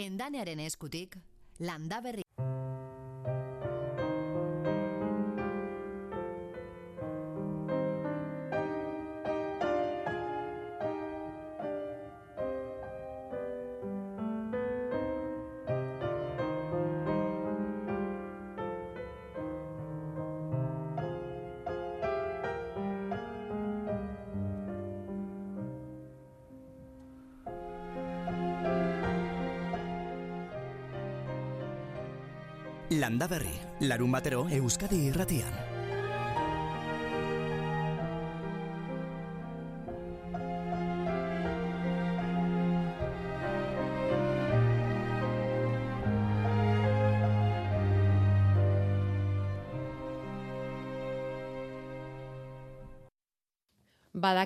Endanearen eskutik, landaberri. Landa berri, larun batero Euskadi irratian.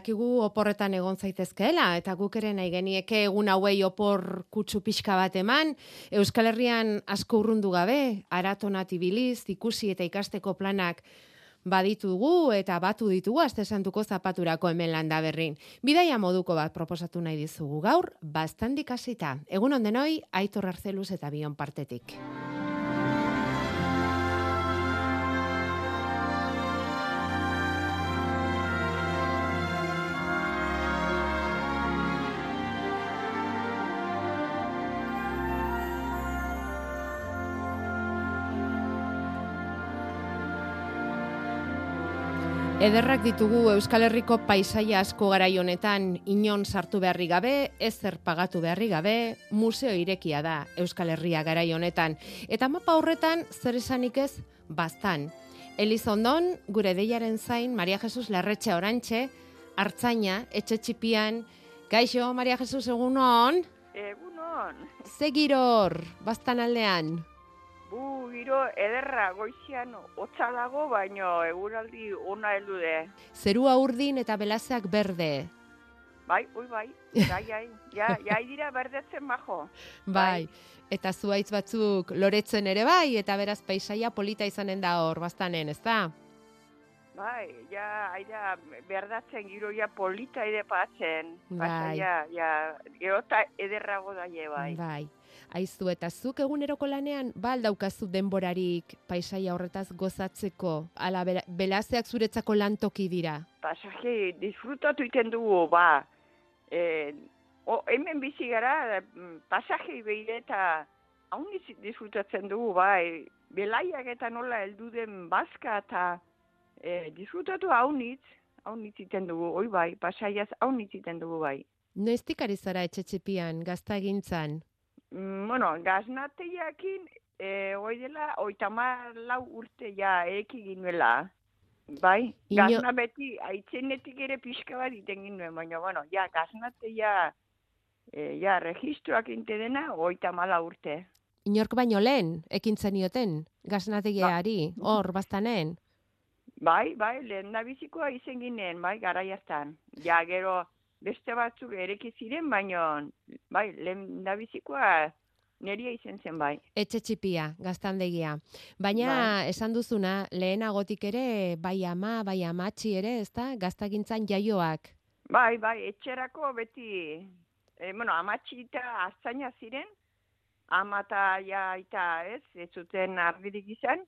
Badakigu oporretan egon zaitezkeela eta guk ere nahi genieke egun hauei opor kutsu pixka bat eman, Euskal Herrian asko urrundu gabe, aratonat ibiliz, ikusi eta ikasteko planak baditugu eta batu ditugu aste santuko zapaturako hemen landa berrin. Bidaia moduko bat proposatu nahi dizugu gaur, bastandik hasita. Egun ondenoi, Aitor Arzeluz eta Bion partetik. Ederrak ditugu Euskal Herriko paisaia asko garai honetan inon sartu beharri gabe, ezer pagatu beharri gabe, museo irekia da Euskal Herria garai honetan. Eta mapa horretan zer esanik ez bastan. Elizondon, gure deiaren zain, Maria Jesus Larretxe Orantxe, Artzaina, etxe txipian, Gaixo, Maria Jesus, egunon? Egunon. Zegiror, bastan aldean. Bu, giro, ederra, goizian, hotza dago, baino eguraldi ona heldu de. Zerua urdin eta belazeak berde. Bai, ui, bai, bai, bai, ja, ja, dira berdetzen majo. Bai. Eta zuaitz batzuk loretzen ere bai, eta beraz paisaia polita izanen da hor, bastanen, ez da? Bai, ja, aira, berdatzen giro ja polita ide patzen. Bai. Ja, ja, gero eta ederrago da je, bai. Bai. Aizu eta zuk eguneroko lanean ba al daukazu denborarik paisaia horretaz gozatzeko ala bela- belazeak zuretzako lantoki dira. Pasaje, disfrutatu iten dugu, ba. E, o, hemen bizi gara, mm, pasaje behire eta haun diz- disfrutatzen dugu, bai. Belaiak eta nola heldu den bazka eta e, disfrutatu haunitz, haunitz iten dugu, oi bai, pasaiaz haunitz iten dugu, bai. Noiztik ari zara etxetxepian, gazta egintzan? Mm, bueno, gaznateiakin, e, hoi dela, oita lau urte ja eki ginuela. Bai, Ino- gazna beti, aitzenetik ere pixka bat iten ginuen, baina, bueno, ja, gaznateia, e, ja, registroak inte dena, oita mala urte. Inork baino lehen, ekin zenioten, gaznategiari, hor, bastanen. Bai, bai, lehen da bizikoa izen ginen, bai, gara hartan. Ja, gero, beste batzuk ereki ziren, baina, bai, lehen da bizikoa neria izen zen, bai. Etxe txipia, gaztandegia. Baina, Bai. esan duzuna, lehenagotik ere, bai ama, bai amatxi ere, ezta, gaztagintzan jaioak. Bai, bai, etxerako beti, e, bueno, amatxi eta aztaina ziren, ama eta ja, eta ez, ez zuten ardirik izan,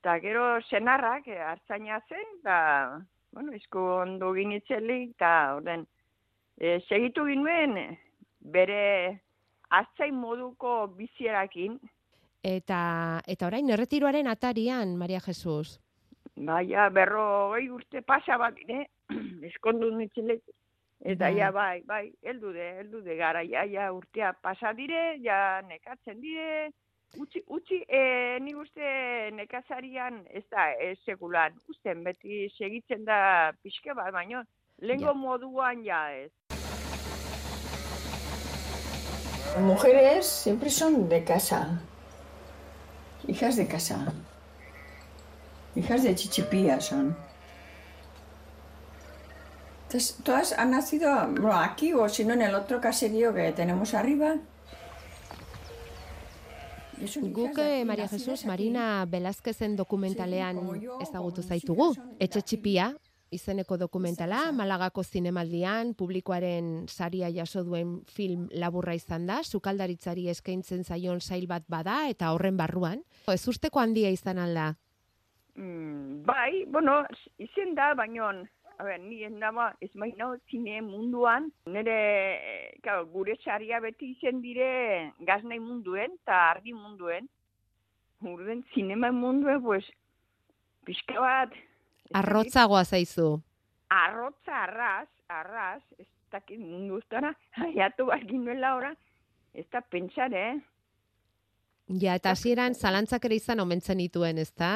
eta gero senarrak e, hartzaina zen, eta, bueno, izko ondo ginitzelik, eta orden, e, segitu ginuen, bere hartzain moduko bizierakin, Eta, eta orain, erretiroaren atarian, Maria Jesus. Baina, berro urte pasa bat dire, eskondu nitzelek. Eta Bai. ja, bai, bai, heldu de, heldu de gara, ja, ja, urtea pasa dire, ja, nekatzen dire, utzi, utzi, e, nik uste nekazarian, ez da, ez sekulan, usten, beti segitzen da pixke bat, baino, lehengo Ja. moduan ja ez. Las mujeres siempre son de casa, hijas de casa, hijas de chichipía son. Entonces, todas han nacido bueno, aquí o si no en el otro caserío que tenemos arriba. Guk, eh, Maria Jesus. Marina Belazkezen dokumentalean ezagutu zaitugu. Etxe txipia, izeneko dokumentala, Malagako zinemaldian, publikoaren saria jaso duen film laburra izan da, sukaldaritzari eskaintzen zaion sail bat bada, eta horren barruan. Ez usteko handia izan alda? Mm, bai, bueno, izen da, baino, a ber, ni endama, ez maina zine munduan, nire, claro, gure saria beti izen dire gaznei munduen, eta argi munduen. Urden, zinema munduen, pues, pixka bat, Arrotzagoa zaizu. arrotza arraz, arraz, ez dakit mundu ustara, haiatu bakin nuela ora, ez da pentsar, eh? Ja, eta hasieran zalantzak ere izan omentzen dituen, ezta?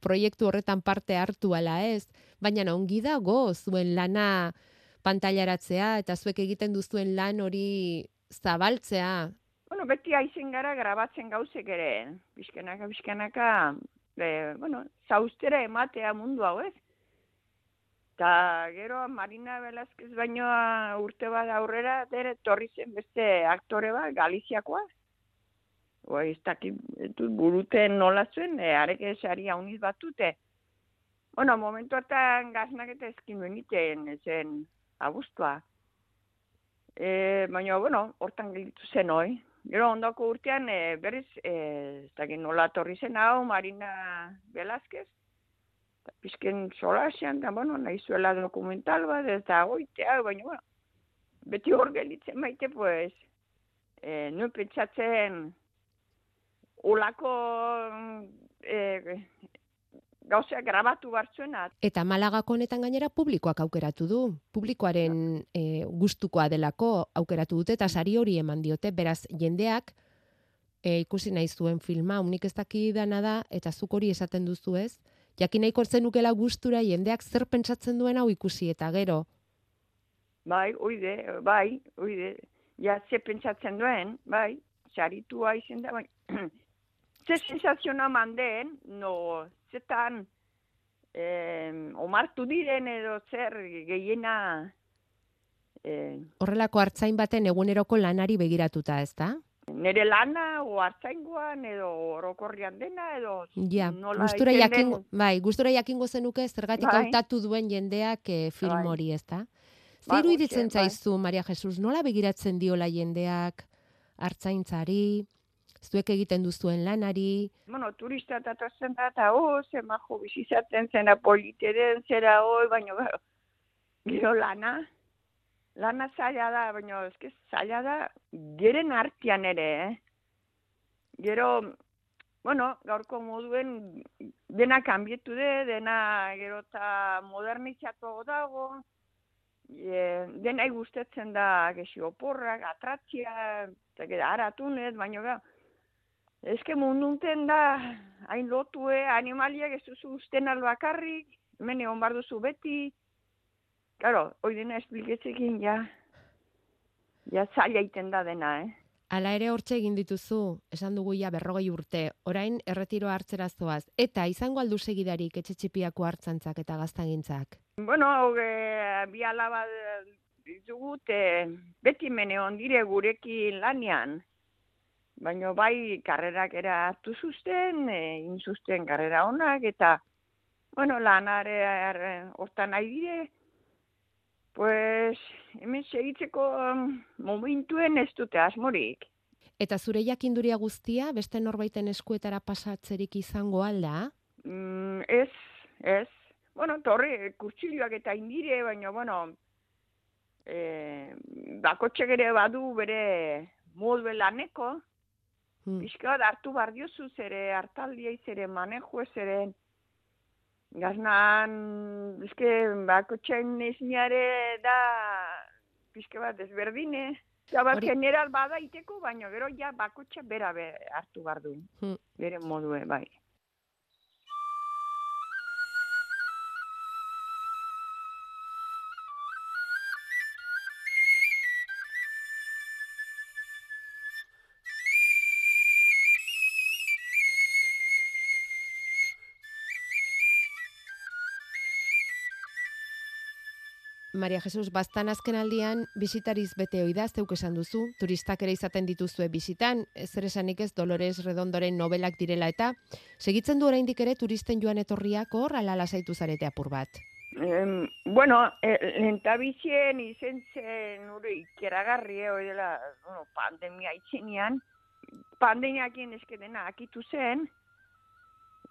Proiektu horretan parte hartu ala ez, baina ongi dago zuen lana pantailaratzea eta zuek egiten duzuen lan hori zabaltzea. Bueno, beti aizen gara grabatzen gauzek ere, bizkanaka, bizkanaka, e, bueno, zaustera ematea mundu hau ez. Ta gero Marina Velázquez baino urte bat aurrera, dere torri zen beste aktore bat, Galiziakoa. Oi, ez dakit, buruten nola zuen, e, areke sari hauniz batute. Bueno, momentu hartan gaznak eta ezkin duen iten, zen abuztua. E, baina, bueno, hortan gelditu zen hoi. Gero ondoko urtean, e, berriz, e, ez dakit nola torri zen hau, Marina Velázquez, pizken solasean, da, bueno, nahi zuela dokumental bat, ez da goitea, baina, bueno, beti hor gelditzen maite, pues, e, nuen pentsatzen, olako e, gauzea grabatu bartzuena, Eta Malagako honetan gainera publikoak aukeratu du. Publikoaren e, gustukoa delako aukeratu dute eta sari hori eman diote. Beraz, jendeak e, ikusi nahi zuen filma, unik ez dakidana da, eta zuk hori esaten duzu ez. Jakin nahiko zenukela gustura jendeak zer pentsatzen duen hau ikusi eta gero. bai, oide, bai, oide, ja, ze pentsatzen duen, bai, saritua izen da, bai, ze sensaziona mandeen, no, zetan, eh, omartu diren edo zer gehiena, eh, Horrelako hartzain baten eguneroko lanari begiratuta, ezta? nere lana, o hartzaingoan, edo orokorrian dena, edo Ja, nola gustura egiten jakin, den. bai, gustura jakingo zenuke zergatik Bai. hautatu duen jendeak eh, film Bai. hori? Bai, Zer iruditzen bai. zaizu, Maria Jesus, nola begiratzen diola jendeak hartzaintzari, zuek egiten duzuen lanari, bueno, turista eta torzen da, eta oh, ze majo bizizaten zena politeren, zera hoi, baina gero, gero lana, lana zaila da, baina eske zaila da, geren artian ere, eh? Gero, bueno, gaurko moduen dena kanbietu de, dena gero eta modernizatu dago, e, dena gustatzen da gesi oporrak, atratzia, eta gero aratunez, baina gero, Eske mundunten da, hain lotue, animaliak ez duzu usten albakarrik, hemen egon bar duzu beti. Claro, hoi dena espliketzekin, ja, ja zaila iten da dena, eh? Hala ere hortxe egin dituzu, esan dugu ja berrogei urte, orain erretiro hartzera zoaz, eta izango aldu segidarik etxetxipiako hartzantzak eta gaztagintzak. Bueno, hau, e, bi alaba ditugu, te, beti mene ondire gurekin lanian. Baina bai, karrerak ere hartu zuzten, e, inzuzten karrera onak, eta, bueno, lanare hortan nahi dire, pues, hemen segitzeko mm, momentuen ez dute asmorik. Eta zure jakinduria guztia, beste norbaiten eskuetara pasatzerik izango alda? Mm, ez, ez. Bueno, torre, kurtsilioak eta indire, baina, bueno, e, bakotxek ere badu bere modue laneko, Hmm. pixka bat hartu bar diozu zere hartaldia zere manejo zere gaznan, eske bakotxen izniare da pixka bat desberdine. Ja, bat, Hori- general bada iteko, baina gero ja bakotxa bera be, hartu bar du. Hmm. Bere modue, bai. Maria Jesus, bastan azken aldian, bisitariz bete hoi da, zeuk esan duzu, turistak ere izaten dituzue bisitan, zer esanik ez Dolores Redondoren novelak direla eta, segitzen du oraindik ere turisten joan etorriak hor, ala lasaitu zarete apur bat. Em, bueno, eh, lentabizien izen zen ure ikeragarri, eh, hori dela, bueno, pandemia itxenean, pandemiakien esketena akitu zen,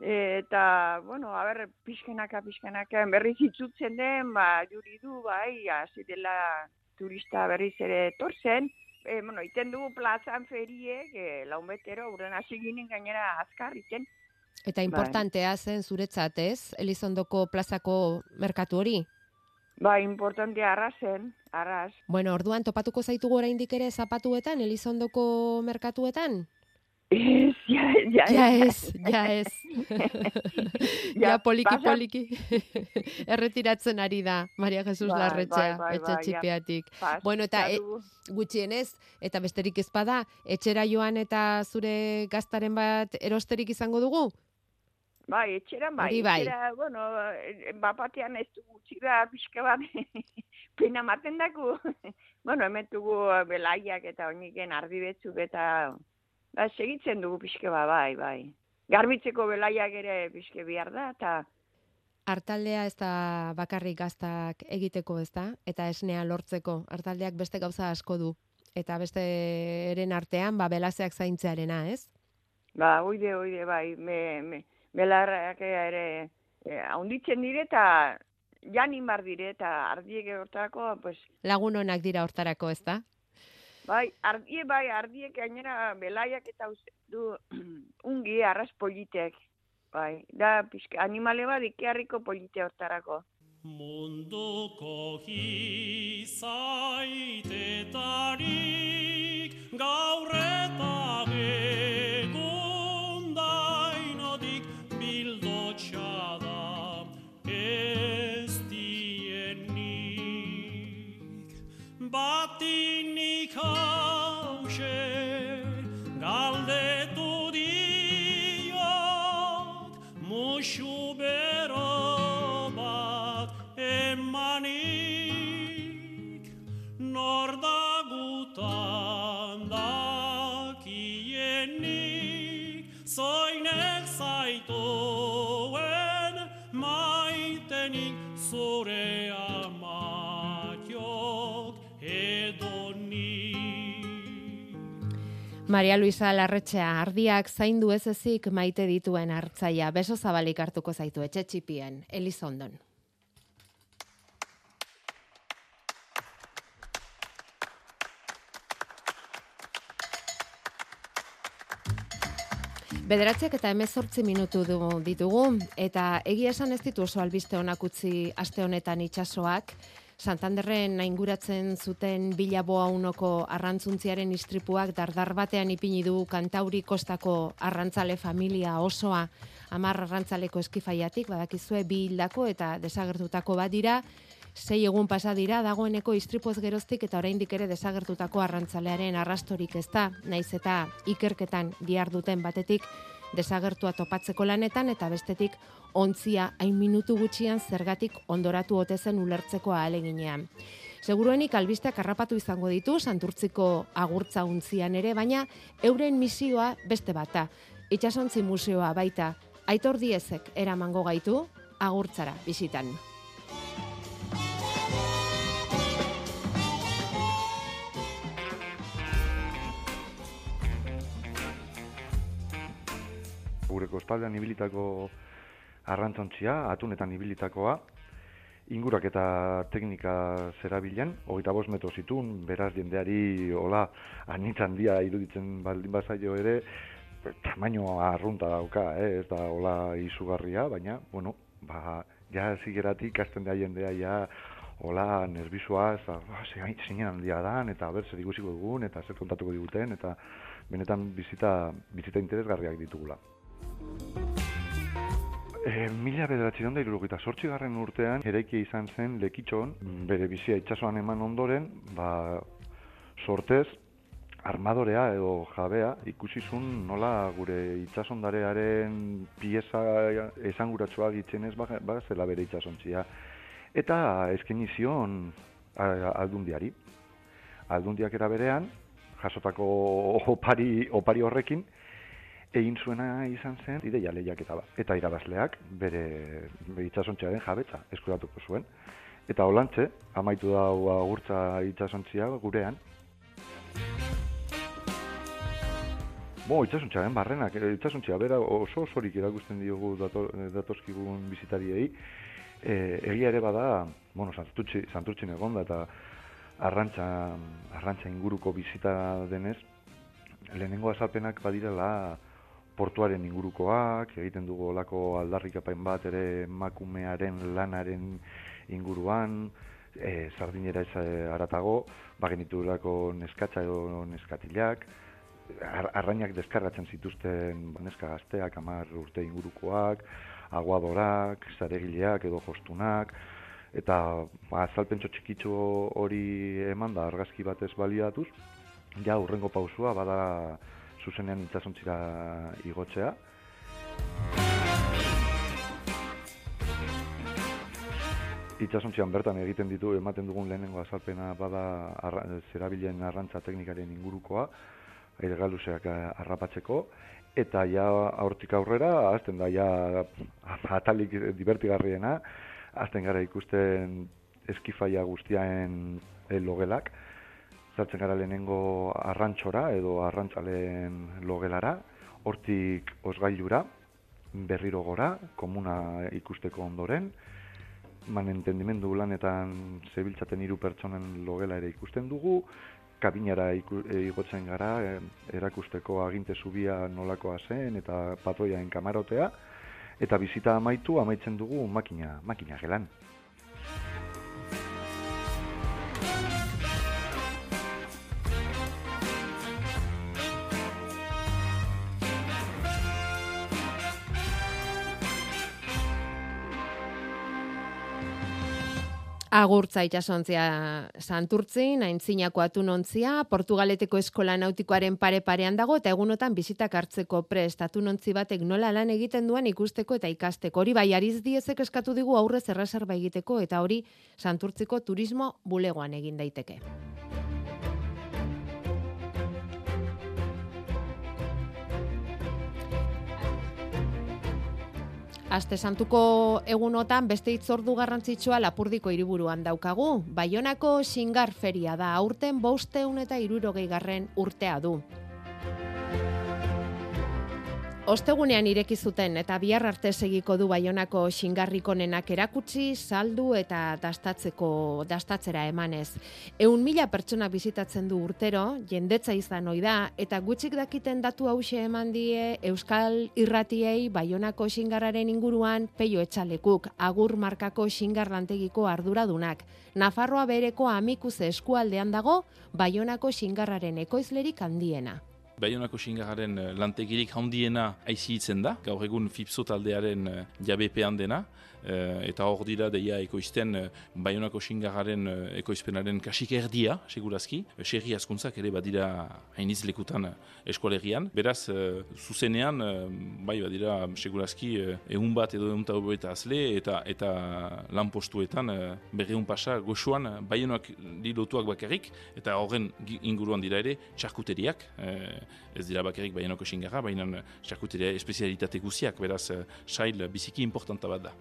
eta, bueno, a ber, pixkenaka, pixkenaka, berriz itzutzen den, ba, juri du, bai, hasi dela turista berriz ere etortzen, e, bueno, iten dugu plazan feriek, e, laun betero, uren hasi ginen gainera azkar iten. Eta importantea zen zuretzat, ez? Elizondoko plazako merkatu hori? Ba, importantea arrazen, arraz. Bueno, orduan topatuko zaitugu oraindik ere zapatuetan, Elizondoko merkatuetan? Ez, ja, ja, Ja ez, ja ez. ja, poliki, pasa- poliki. Erretiratzen ari da, Maria Jesus Bai, Larretxea, bai, bai, etxe bai, ja. txipiatik. Pasa Bueno, eta, e-. Gutxienez, eta besterik ez bada, etxera joan eta zure gaztaren bat erosterik izango dugu? Bai, etxeran bai. Hori bai. Etxera, bueno, eh, bapatean ez dugu txira pixka bat pena maten daku. bueno, hemen dugu belaiak eta oiniken ardi betzuk eta ba, segitzen dugu pixka bat, bai, bai. Garbitzeko belaiak ere pixke behar da, eta Artaldea ez da bakarrik gaztak egiteko ez da, eta esnea lortzeko. Artaldeak beste gauza asko du. Eta beste eren artean, ba, belazeak zaintzearena, ez? ba, oide, oide, bai, me, me, belarrak ere eh, haunditzen dire eta janin bar dire eta ardiek hortako, pues, Lagun onak dira hortarako, ez da? Bai, ardie bai, ardiek gainera belaiak eta du ungi arras politek. Bai, da pixka, animale bat ikearriko polite hortarako. Munduko gizaitetarik gaur eta egun dainotik bildotxa da ez Batinik hause galdetu diot musu Maria Luisa Larretxea, ardiak zaindu ez ezik maite dituen hartzaia, beso zabalik hartuko zaitu etxe txipien, Elizondon. Bederatziak eta emezortzi minutu du ditugu, eta egia esan ez ditu oso albiste honak utzi aste honetan itsasoak, Santanderren nainguratzen zuten bilaboa unoko arrantzuntziaren istripuak dardar batean ipini du kantauri kostako arrantzale familia osoa. Amar arrantzaleko eskifaiatik, badakizue bi hildako eta desagertutako bat dira, sei egun pasa dira dagoeneko istripoz geroztik eta oraindik ere desagertutako arrantzalearen arrastorik ez da, naiz eta ikerketan diar duten batetik desagertua topatzeko lanetan eta bestetik ontzia hain minutu gutxian zergatik ondoratu ote zen ulertzeko ahaleginean. Seguruenik albisteak harrapatu izango ditu Santurtziko agurtza untzian ere, baina euren misioa beste bata. Itxasontzi museoa baita, aitor diezek eramango gaitu agurtzara bisitan. Kostaldean ibilitako arrantzontzia, atunetan ibilitakoa, ingurak eta teknika zerabilen, hogeita bost metro zitun, beraz jendeari hola anitzan dia iruditzen baldin bazaio ere, tamaino arrunta dauka, eh? ez da hola izugarria, baina, bueno, ba, ja zigeratik ikasten da jendea ja hola nervizua, ez da, ba, zein zein handia dan, eta ber, zer ikusiko dugun, eta zer kontatuko diguten, eta benetan bizita, bizita interesgarriak ditugula. E, mila bederatzi da irurogeita sortzi urtean eraikia izan zen lekitxon, bere bizia itsasoan eman ondoren, ba, sortez, armadorea edo jabea ikusi zuen nola gure itsasondarearen pieza esanguratsua gitzenez ba, ba zela bere itsasontzia. Eta eskaini zion aldundiari. Aldundiak era berean, jasotako opari, opari horrekin, egin zuena izan zen ideia lehiaketa bat. Eta irabazleak bere, bere itxasontziaren jabetza eskuratuko zuen. Eta holantze, amaitu da agurtza itxasontzia gurean. Bo, itxasuntziaren barrenak, eh, itxasuntzia bera oso osorik erakusten diogu dato, datozkigun bizitariei. E, egia ere bada, bueno, santurtzi, santurtzin egonda eta arrantza, arrantza inguruko bizita denez, lehenengo azalpenak badirela portuaren ingurukoak, egiten dugu olako aldarrikapain bat ere emakumearen lanaren inguruan, e, sardinera ez aratago, bagenitu neskatza edo neskatilak, ar, arrainak deskargatzen zituzten ba, neska gazteak, amar urte ingurukoak, aguadorak, zaregileak edo jostunak, eta ba, azalpentso txikitxo hori eman da argazki batez baliatuz, ja urrengo pausua bada zuzenean itzasontzira igotzea. Itxasontzian bertan egiten ditu ematen dugun lehenengo azalpena bada arra, zerabilen arrantza teknikaren ingurukoa, aire galuzeak harrapatzeko, eta ja aurtik aurrera, azten da ja atalik divertigarriena, azten gara ikusten eskifaia guztiaen logelak, zartzen gara lehenengo arrantxora edo arrantzalen logelara, hortik osgailura, berriro gora, komuna ikusteko ondoren, man entendimendu lanetan zebiltzaten hiru pertsonen logela ere ikusten dugu, kabinara igotzen gara, erakusteko aginte zubia nolakoa zen eta patroiaen kamarotea, eta bizita amaitu amaitzen dugu makina, makina gelan. Agurtza itxasontzia santurtzin, aintzinako atunontzia, Portugaleteko eskola nautikoaren pare-parean dago, eta egunotan bizitak hartzeko prest atunontzi batek nola lan egiten duen ikusteko eta ikasteko. Hori bai, ariz diezek eskatu digu aurrez erreserba egiteko, eta hori santurtziko turismo bulegoan egin daiteke. Aste santuko egunotan beste itzordu garrantzitsua lapurdiko hiriburuan daukagu. Baionako xingar feria da, aurten bosteun eta irurogei garren urtea du. Ostegunean ireki zuten eta bihar arte segiko du Baionako xingarrikonenak erakutsi, saldu eta dastatzeko dastatzera emanez. Eun mila pertsona bizitatzen du urtero, jendetza izan ohi da eta gutxik dakiten datu hause eman die Euskal Irratiei Baionako xingarraren inguruan peio etxalekuk, agur markako xingarlantegiko arduradunak. Nafarroa bereko amikuze eskualdean dago Baionako xingarraren ekoizlerik handiena. Baionako xingararen eh, lantegirik handiena aizitzen da, gaur egun FIPSO taldearen eh, jabepean dena, eta hor dira deia ekoizten uh, Bayonako xingararen uh, ekoizpenaren kasik erdia, segurazki. Serri askuntzak ere badira hainiz lekutan eskualerian. Beraz, zuzenean, bai badira segurazki egun bat edo egun eta azle eta eta lan postuetan uh, berreun pasa goxuan Bayonak dilotuak bakarrik eta horren inguruan dira ere txarkuteriak. ez dira bakarrik Bayonako xingarra, baina txarkuteria espezialitate guziak, beraz, sail biziki importanta bat da.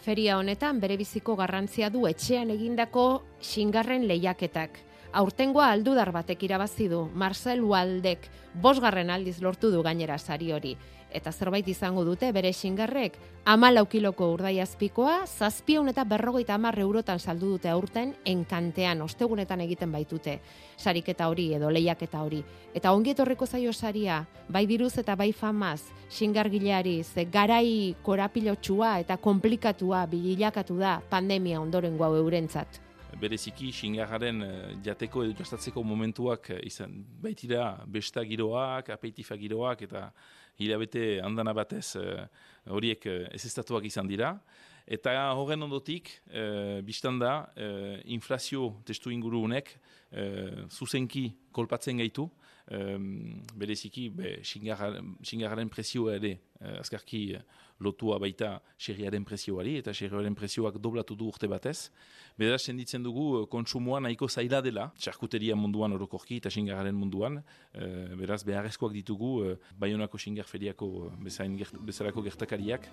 Feria honetan bere biziko garrantzia du etxean egindako xingarren lehiaketak. Aurtengoa aldudar batek irabazi du, Marcel Waldek, bosgarren aldiz lortu du gainera sari hori. Eta zerbait izango dute bere xingarrek, ama laukiloko urdai azpikoa, zazpion eta berrogeita amar eurotan saldu dute aurten enkantean, ostegunetan egiten baitute, sariketa hori edo lehiaketa hori. Eta ongiet horreko zaio saria, bai diruz eta bai famaz, xingargileari, ze garai korapilotxua eta komplikatua bilakatu da pandemia ondoren guau eurentzat bereziki xingarraren eh, jateko edo jastatzeko momentuak eh, izan baitira besta giroak, apeitifa giroak eta hilabete andana batez eh, horiek ez izan dira. Eta horren ondotik, e, biztan da, e, inflazio testu inguru honek e, zuzenki kolpatzen gaitu, um, bereziki be, xingararen presioa ere uh, azkarki lotua baita xerriaren presioari eta xerriaren presioak doblatu du urte batez. Beraz, senditzen dugu uh, kontsumoa nahiko zaila dela, txarkuteria munduan orokorki eta xingararen munduan. Uh, beraz, beharrezkoak ditugu uh, Bayonako xingar feriako uh, bezain bezalako gertakariak.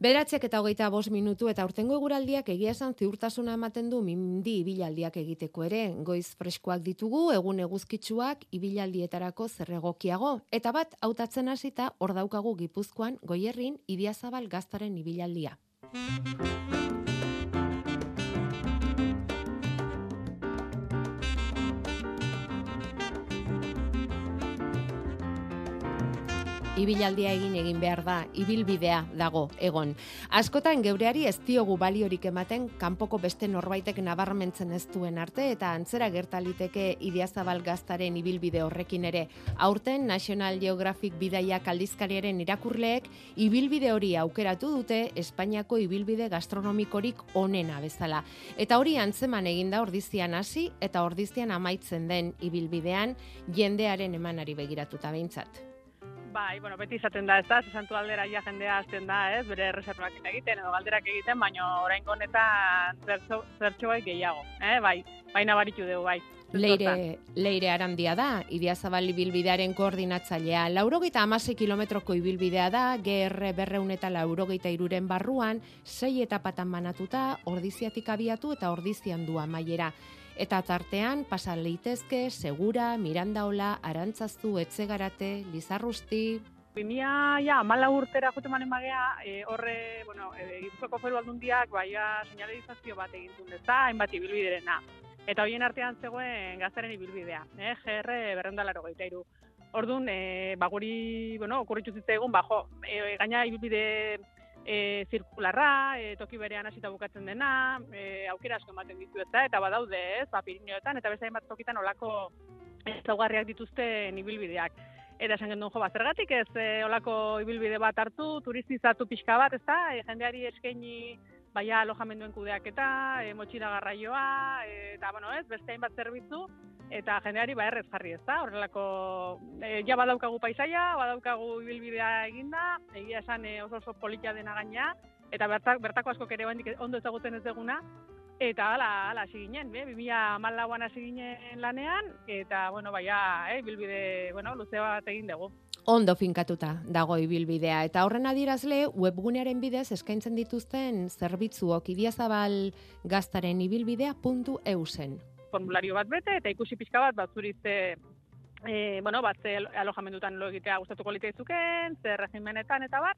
Beratziak eta hogeita bost minutu eta urtengo eguraldiak egia esan ziurtasuna ematen du mindi ibilaldiak egiteko ere. Goiz freskoak ditugu, egun eguzkitsuak ibialdietarako zerregokiago. Eta bat, hautatzen hasita hor daukagu gipuzkoan goierrin idiazabal gaztaren ibilaldia. Ibilaldia egin egin behar da, ibilbidea dago egon. Askotan geureari ez diogu baliorik ematen kanpoko beste norbaitek nabarmentzen ez duen arte eta antzera gertaliteke ideazabal gaztaren ibilbide horrekin ere. Aurten National Geographic bidaiak aldizkariaren irakurleek ibilbide hori aukeratu dute Espainiako ibilbide gastronomikorik onena bezala. Eta hori antzeman eginda ordizian hasi eta ordizian amaitzen den ibilbidean jendearen emanari begiratuta behintzat. Bai, bueno, beti izaten da, ez da, zesantu aldera ja jendea azten da, ez, bere reservak egiten, edo galderak egiten, baina orain honetan zertxo bai gehiago, eh, bai, bai nabaritu dugu, bai. Leire, leire arandia da, Idiazabal ibilbidearen koordinatzailea. Laurogeita amasei kilometroko ibilbidea da, GR berreun eta laurogeita iruren barruan, sei etapatan banatuta, ordiziatik abiatu eta ordizian du amaiera eta tartean pasa leitezke Segura, Mirandaola, Arantzaztu, Etzegarate, Lizarrusti, Bimia, ja, mala urtera jote manen magea, e, horre, bueno, e, Gipuzkoako aldundiak, baia, señalizazio bat egin duen hainbat ibilbiderena. Eta hoien artean zegoen gaztaren ibilbidea, eh, GR berrendalaro gaita iru. Orduan, e, baguri, bueno, okurritu zitzaigun, bajo, e, gaina ibilbide e, zirkularra, e, toki berean hasita bukatzen dena, e, aukera asko ematen ditu ez eta badaude ez, ba, Pirineoetan, eta beste bat tokitan olako ezaugarriak dituzte ibilbideak. Eta esan gendun jo, zergatik ez e, olako ibilbide bat hartu, turistizatu pixka bat, ez da, e, jendeari eskaini baia alojamenduen kudeak eta, e, motxila garraioa, e, eta, bueno, ez, beste hainbat zerbitzu, eta jendeari ba errez jarri ez da, horrelako e, ja badaukagu paisaia, badaukagu ibilbidea eginda, egia esan e, oso oso politia dena gaina, eta bertak, bertako asko ere ondo ezagutzen ez deguna, eta hala, hala, hasi ginen, be, 2000 hasi ginen lanean, eta, bueno, baia, e, ibilbide, bueno, luze bat egin dugu. Ondo finkatuta dago ibilbidea. Eta horren adierazle webgunearen bidez eskaintzen dituzten zerbitzuok idiazabal gaztaren ibilbidea.eu zen. Formulario bat bete eta ikusi pixka bat batzuritze e, bueno, bat ze alojamendutan lo egitea gustatuko litaizuken, ze regimenetan eta bat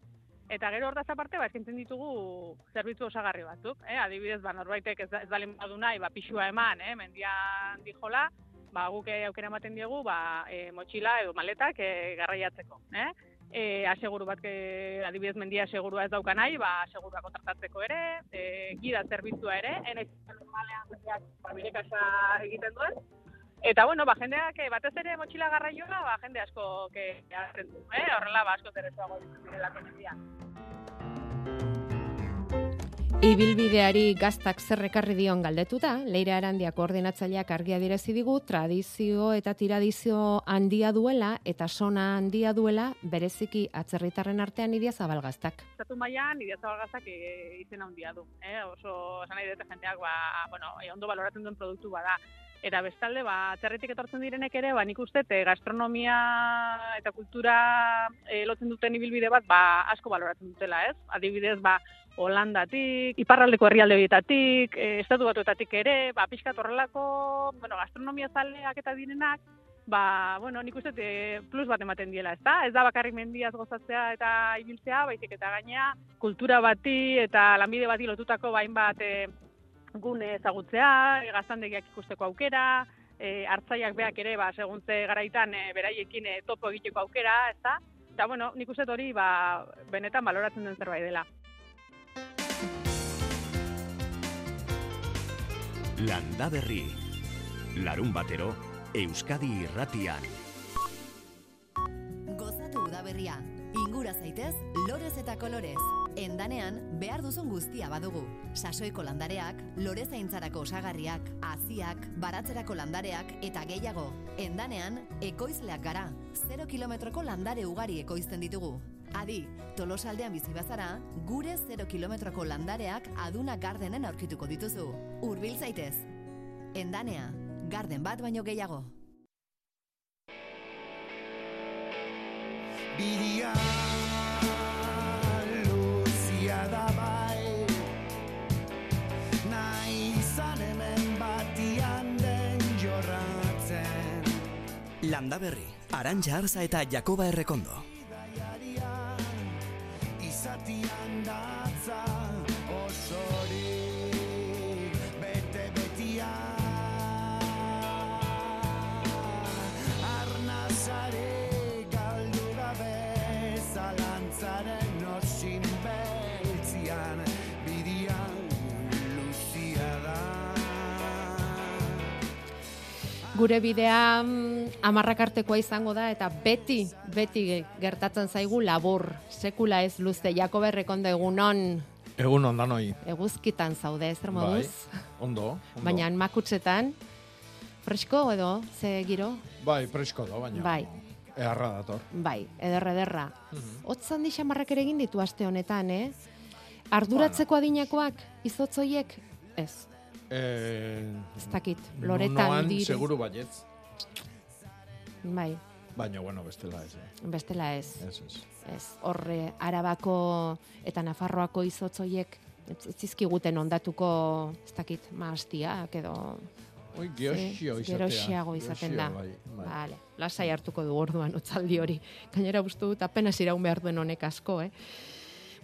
eta gero hor aparte ba eskintzen ditugu zerbitzu osagarri batzuk, eh? Adibidez, ba norbaitek ez, ez balen badu nahi, ba pixua eman, eh, mendian dijola, ba guk aukera ematen diegu, ba e, motxila edo maletak e, garraiatzeko, eh? e, aseguru bat, que, adibidez mendia asegurua ez dauka nahi, ba, asegurua kontratatzeko ere, e, gida zerbitzua ere, enaiz normalean ba, kasa egiten duen. Eta bueno, ba, jendeak eh, batez ere motxila garraioa, ba, jende asko ke, du, eh? horrela ba, asko zerretuago direlako mendia. Ibilbideari gaztak zerrekarri dion galdetuta, Leira Arandia koordinatzaileak argia direzi digu tradizio eta tiradizio handia duela eta sona handia duela bereziki atzerritarren artean idia zabalgaztak. Zatu maian idia zabalgaztak e, izena handia du. Eh? Oso esan nahi dute jendeak ba, bueno, e, ondo baloratzen duen produktu bada. Eta bestalde, ba, atzerritik etortzen direnek ere, ba, nik uste, e, gastronomia eta kultura e, lotzen duten ibilbide bat, ba, asko baloratzen dutela, ez? Adibidez, ba, Holandatik, iparraldeko herrialde horietatik, e, estatu batuetatik ere, ba, pixkat horrelako, bueno, gastronomia zaleak eta direnak, ba, bueno, nik uste e, plus bat ematen diela, ez da? Ez da bakarrik mendiaz gozatzea eta ibiltzea, baizik eta gainea, kultura bati eta lanbide bati lotutako bain bat e, gune ezagutzea, e, gaztandegiak ikusteko aukera, e, hartzaiak beak ere, ba, seguntze garaitan e, beraiekin e, topo egiteko aukera, ez da? Eta, bueno, nik uste hori, ba, benetan baloratzen den zerbait dela. Landa Berri. Larun batero, Euskadi irratian. berria. Ingura zaitez, lorez eta kolorez. Endanean, behar duzun guztia badugu. Sasoiko landareak, lorez zaintzarako osagarriak, aziak, baratzerako landareak eta gehiago. Endanean, ekoizleak gara. 0 kilometroko landare ugari ekoizten ditugu. Adi, tolosaldean bizi bazara, gure 0 kilometroko landareak aduna gardenen aurkituko dituzu. Urbil zaitez. Endanea, garden bat baino gehiago. Bidia luzia da bai Nahi izan hemen batian den jorratzen Landa berri, Arantxa Arza eta Jakoba Errekondo. Gure bidea mm, amarrak artekoa izango da eta beti, beti gertatzen zaigu labur. Sekula ez luze, Jakoba Errekondo egunon Egun ondan hoi. eguzkitan zaude, ez Bai, ondo, ondo. Baina makutzetan, fresko edo, ze giro? Bai, presko da, baina. Bai. Eharra dator. Bai, ederra ederra. Mhm. Hotz handi xamarrak ere egin ditu aste honetan, eh? Arduratzeko adinakoak, izotzoiek, ez, Eh, ez dakit, noan dire. seguru baietz. Bai, Baina, bueno, bestela ez. Eh. bestela ez. Ez, ez. Ez, horre, arabako eta nafarroako izotzoiek, ez zizkiguten ondatuko, ez dakit, maastiak edo... Oi, geoxio Eh, izatea. geroxiago izaten da. Bai, bai. Vale, lasai hartuko du orduan utzaldi hori. Gainera uste dut apenas iraun behar duen honek asko, eh?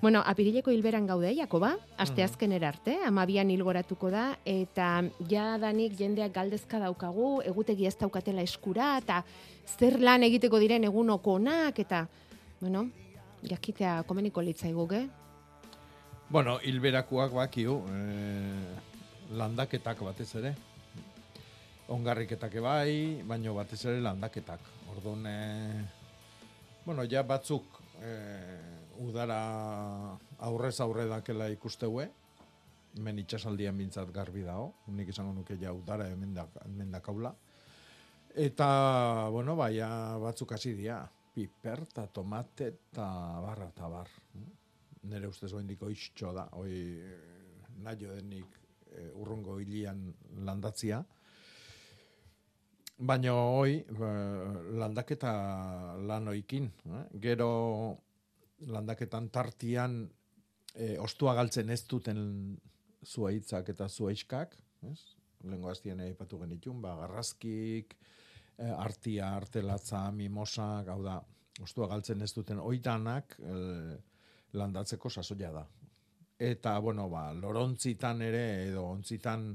Bueno, apirileko hilberan gaude, Jakoba, aste azkenera arte, amabian hilgoratuko da, eta ja danik jendeak galdezka daukagu, egutegi ez daukatela eskura, eta zer lan egiteko diren egunoko onak, eta, bueno, jakitea komeniko litzaiguke. Bueno, hilberakoak bakiu, eh, landaketak batez ere. Ongarriketak bai, baino batez ere landaketak. Orduan, eh, bueno, ja batzuk eh, udara aurrez aurre dakela ikusteue, hemen itxasaldian bintzat garbi dago, nik izango nuke ja udara hemen, da, dakaula. Eta, bueno, baia batzuk hasi dira, piper eta tomate eta barra eta bar. Nere ustez goindiko itxo da, hoi naio denik e, urrungo hilian landatzia. Baina hoi, eh, landaketa lan oikin. Eh? Gero landaketan tartian e, ostua galtzen ez duten zuaitzak eta zuaiskak, ez? Lengo hastien aipatu genitun, ba, garrazkik, e, artia, artelatza, mimosak, hau da, ostua galtzen ez duten oitanak e, landatzeko sasoia da. Eta, bueno, ba, lorontzitan ere, edo ontzitan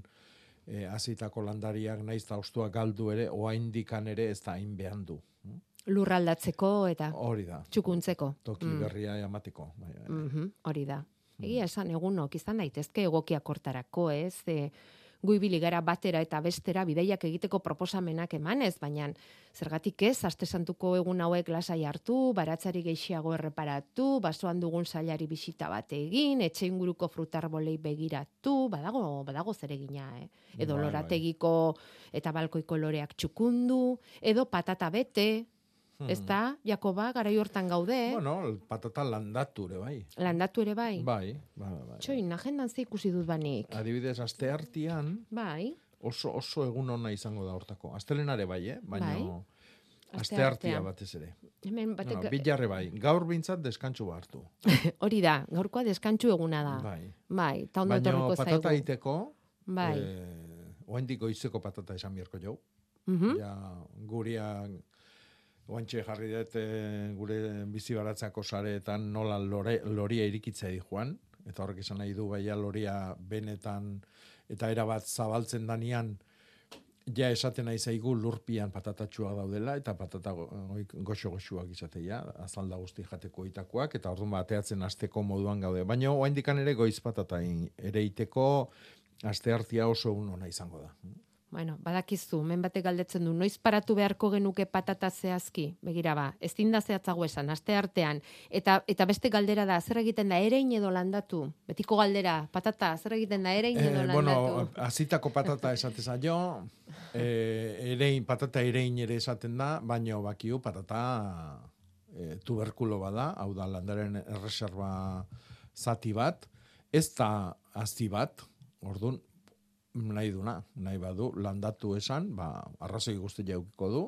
e, azitako landariak naiz eta ostua galdu ere, oaindikan ere ez da hain behan du. Lurraldatzeko eta Hori da. txukuntzeko. Toki Mm. berria emateko. Bai, bai. Mhm, hori da. Egia esan egunok izan daitezke egokiak hortarako, ez? E, gu ibili gara batera eta bestera bideiak egiteko proposamenak emanez, baina zergatik ez, aste santuko egun hauek lasai hartu, baratzari geixiago erreparatu, basoan dugun sailari bisita bat egin, etxe inguruko frutarbolei begiratu, badago, badago zeregina, eh? Edo Bai, bai. lorategiko eta balkoiko loreak txukundu, edo patata bete, Hmm. ez da, Jakoba, garai hortan gaude, Bueno, patata landatu ere bai. landatu ere bai. Bai, bai, bai. Txoin, agendan ze ikusi dut banik. Adibidez, aste hartian Bai, oso oso egun ona izango da hortako. Astelenare bai, eh? Baina Bai. aste hartia batez ere. hemen batek, Bueno, bilarre bai. Gaur bintzat deskantsu hartu. hori da, gaurkoa deskantsu eguna da. Bai. Bai, eta ondo Baina etorriko patata zaigu. iteko, Bai. eh, oaindik goizeko patata esan bierko jau. Mhm. Ja, guria oantxe jarri dut eh, gure bizi baratzako sareetan nola lore, loria irikitzea di joan, eta horrek esan nahi du baia loria benetan eta erabat zabaltzen danian ja esaten nahi zaigu lurpian patatatxua daudela eta patata goxo-goxuak izatea, azalda guzti jateko itakoak, eta orduan bateatzen asteko moduan gaude. Baina oaindikan ere goiz patata ere iteko aste hartia oso egun ona izango da. Bueno, badakizu, men batek galdetzen du, noiz paratu beharko genuke patata zehazki? Begira ba, ez dinda zehatzago esan, aste artean. Eta, eta beste galdera da, zer egiten da, erein edo landatu? Betiko galdera, patata, zer egiten da, erein edo Eh, landatu? bueno, azitako patata esatez zaio, eh, erein, patata erein ere esaten da, baino bakiu patata eh, tuberkulo bada, hau da landaren erreserba zati bat, ez da azti bat, orduan, nahi duna, nahi badu, landatu esan, ba, arrazoi guzti jaukiko du,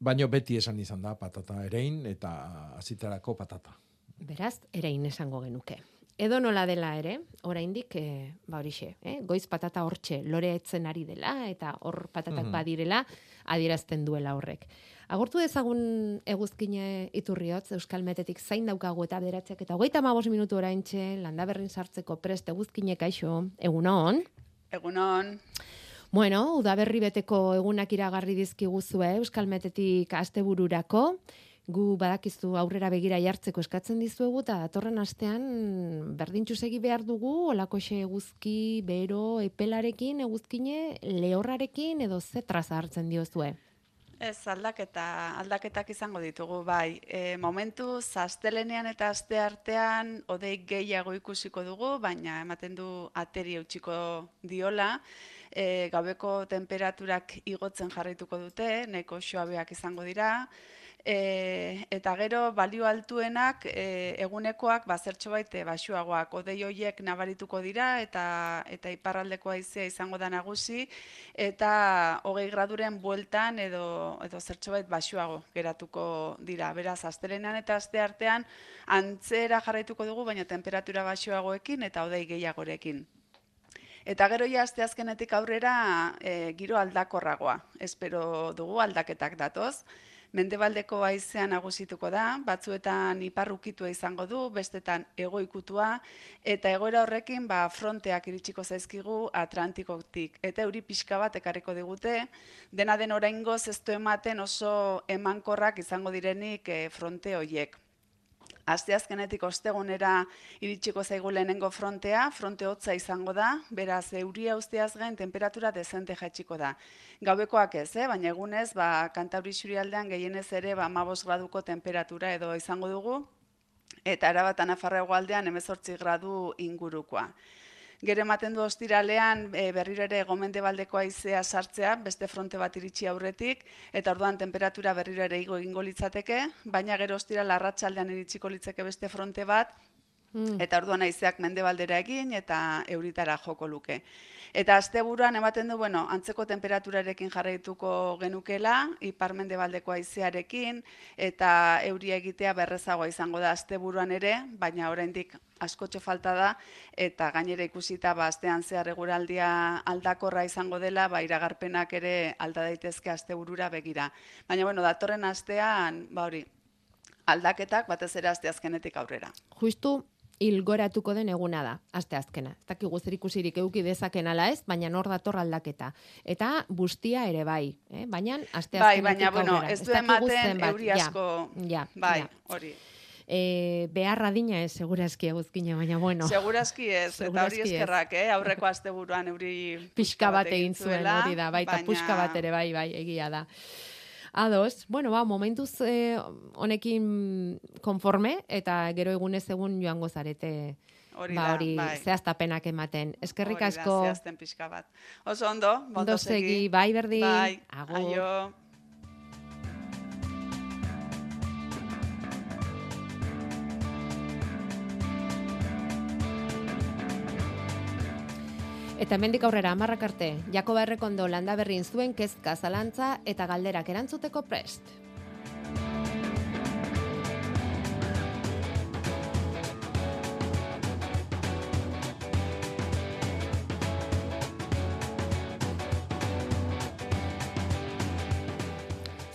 baino beti esan izan da patata erein eta azitarako patata. Beraz, erein esango genuke. Edo nola dela ere, oraindik eh, ba horixe, eh? goiz patata hortxe lore etzen ari dela eta hor patatak Mhm. badirela adierazten duela horrek. Agortu dezagun eguzkine iturriotz, Euskal Metetik zain daukagu eta bederatziak eta hogeita amabos minutu oraintxe, landaberrin sartzeko prest eguzkine kaixo, egunon. Egunon. Bueno, udaberri beteko egunak iragarri dizkiguzue Euskal Metetik astebururako. Gu badakizu aurrera begira jartzeko eskatzen dizuegu eta datorren astean berdintxu segi behar dugu olakoxe eguzki, bero, epelarekin, eguzkine, lehorrarekin edo ze traza hartzen diozue. Ez, aldaketa, aldaketak izango ditugu, bai. E, momentu, zastelenean eta aste artean, odeik gehiago ikusiko dugu, baina ematen du ateri eutxiko diola. E, gaueko temperaturak igotzen jarraituko dute, nahiko xoabeak izango dira. E, eta gero balio altuenak e, egunekoak bazertxo baite basuagoak odei hoiek nabarituko dira eta eta iparraldeko haizea izango da nagusi eta hogei graduren bueltan edo edo zertxobait basuago geratuko dira. Beraz, astelenean eta aste artean antzera jarraituko dugu, baina temperatura basuagoekin eta odei gehiagorekin. Eta gero ja asteazkenetik aurrera e, giro aldakorragoa. Espero dugu aldaketak datoz. Mendebaldeko haizean nagusituko da, batzuetan iparrukitua izango du, bestetan egoikutua, eta egoera horrekin ba, fronteak iritsiko zaizkigu Atlantikotik. Eta euri pixka bat ekarriko digute, dena den oraingoz ez du ematen oso emankorrak izango direnik e, fronte hoiek. Asteazkenetik ostegunera iritsiko zaigu lehenengo frontea, fronte hotza izango da, beraz euria usteaz gain temperatura dezente jaitsiko da. Gauekoak ez, eh? baina egunez, ba, kantauri aldean gehienez ere ba, 15 graduko temperatura edo izango dugu, eta arabatan afarra egualdean 18 gradu ingurukoa. Gero ematen du ostiralean e, berriro ere gomendebaldeko haizea sartzea, beste fronte bat iritsi aurretik, eta orduan temperatura berriro ere igo egingo litzateke, baina gero ostiral arratsaldean iritsiko litzake beste fronte bat, Mm. eta orduan haizeak mendebaldera egin eta euritara joko luke. Eta asteburuan ematen du, bueno, antzeko temperaturarekin jarraituko genukela, ipar mendebaldeko haizearekin eta euria egitea berrezagoa izango da asteburuan ere, baina oraindik askotxo falta da eta gainera ikusita ba astean zehar eguraldia aldakorra izango dela, ba iragarpenak ere alda daitezke asteburura begira. Baina bueno, datorren astean, ba hori, aldaketak batez ere asteazkenetik aurrera. Justu ilgoratuko den eguna da, aste azkena. Ez dakigu zer ikusirik euki dezaken ala ez, baina nor dator aldaketa. Eta bustia ere bai, eh? baina aste Bai, azkenetik baina bueno, ez du ematen euri ja, asko. Ja, bai, ja. hori. E, behar adina ez, segurazki eguzkina, baina bueno. Segurazki ez, eta hori eskerrak, eh? aurreko asteburuan euri pixka bat egin zuen hori da, baita baina- puxka bat ere bai, bai, egia da. Ados, bueno, ba, momentuz eh, honekin konforme, eta gero egunez egun joango zarete Hori ba, hori bai. zehaztapenak ematen. Eskerrik Hori da, asko. zehazten pixka bat. Oso ondo, ondo Ondo segi, bai berdin. Bai, Agur. aio. Eta hemendik aurrera amarrak arte, Jakoba Errekondo landa berrin zuen kezka zalantza eta galderak erantzuteko prest.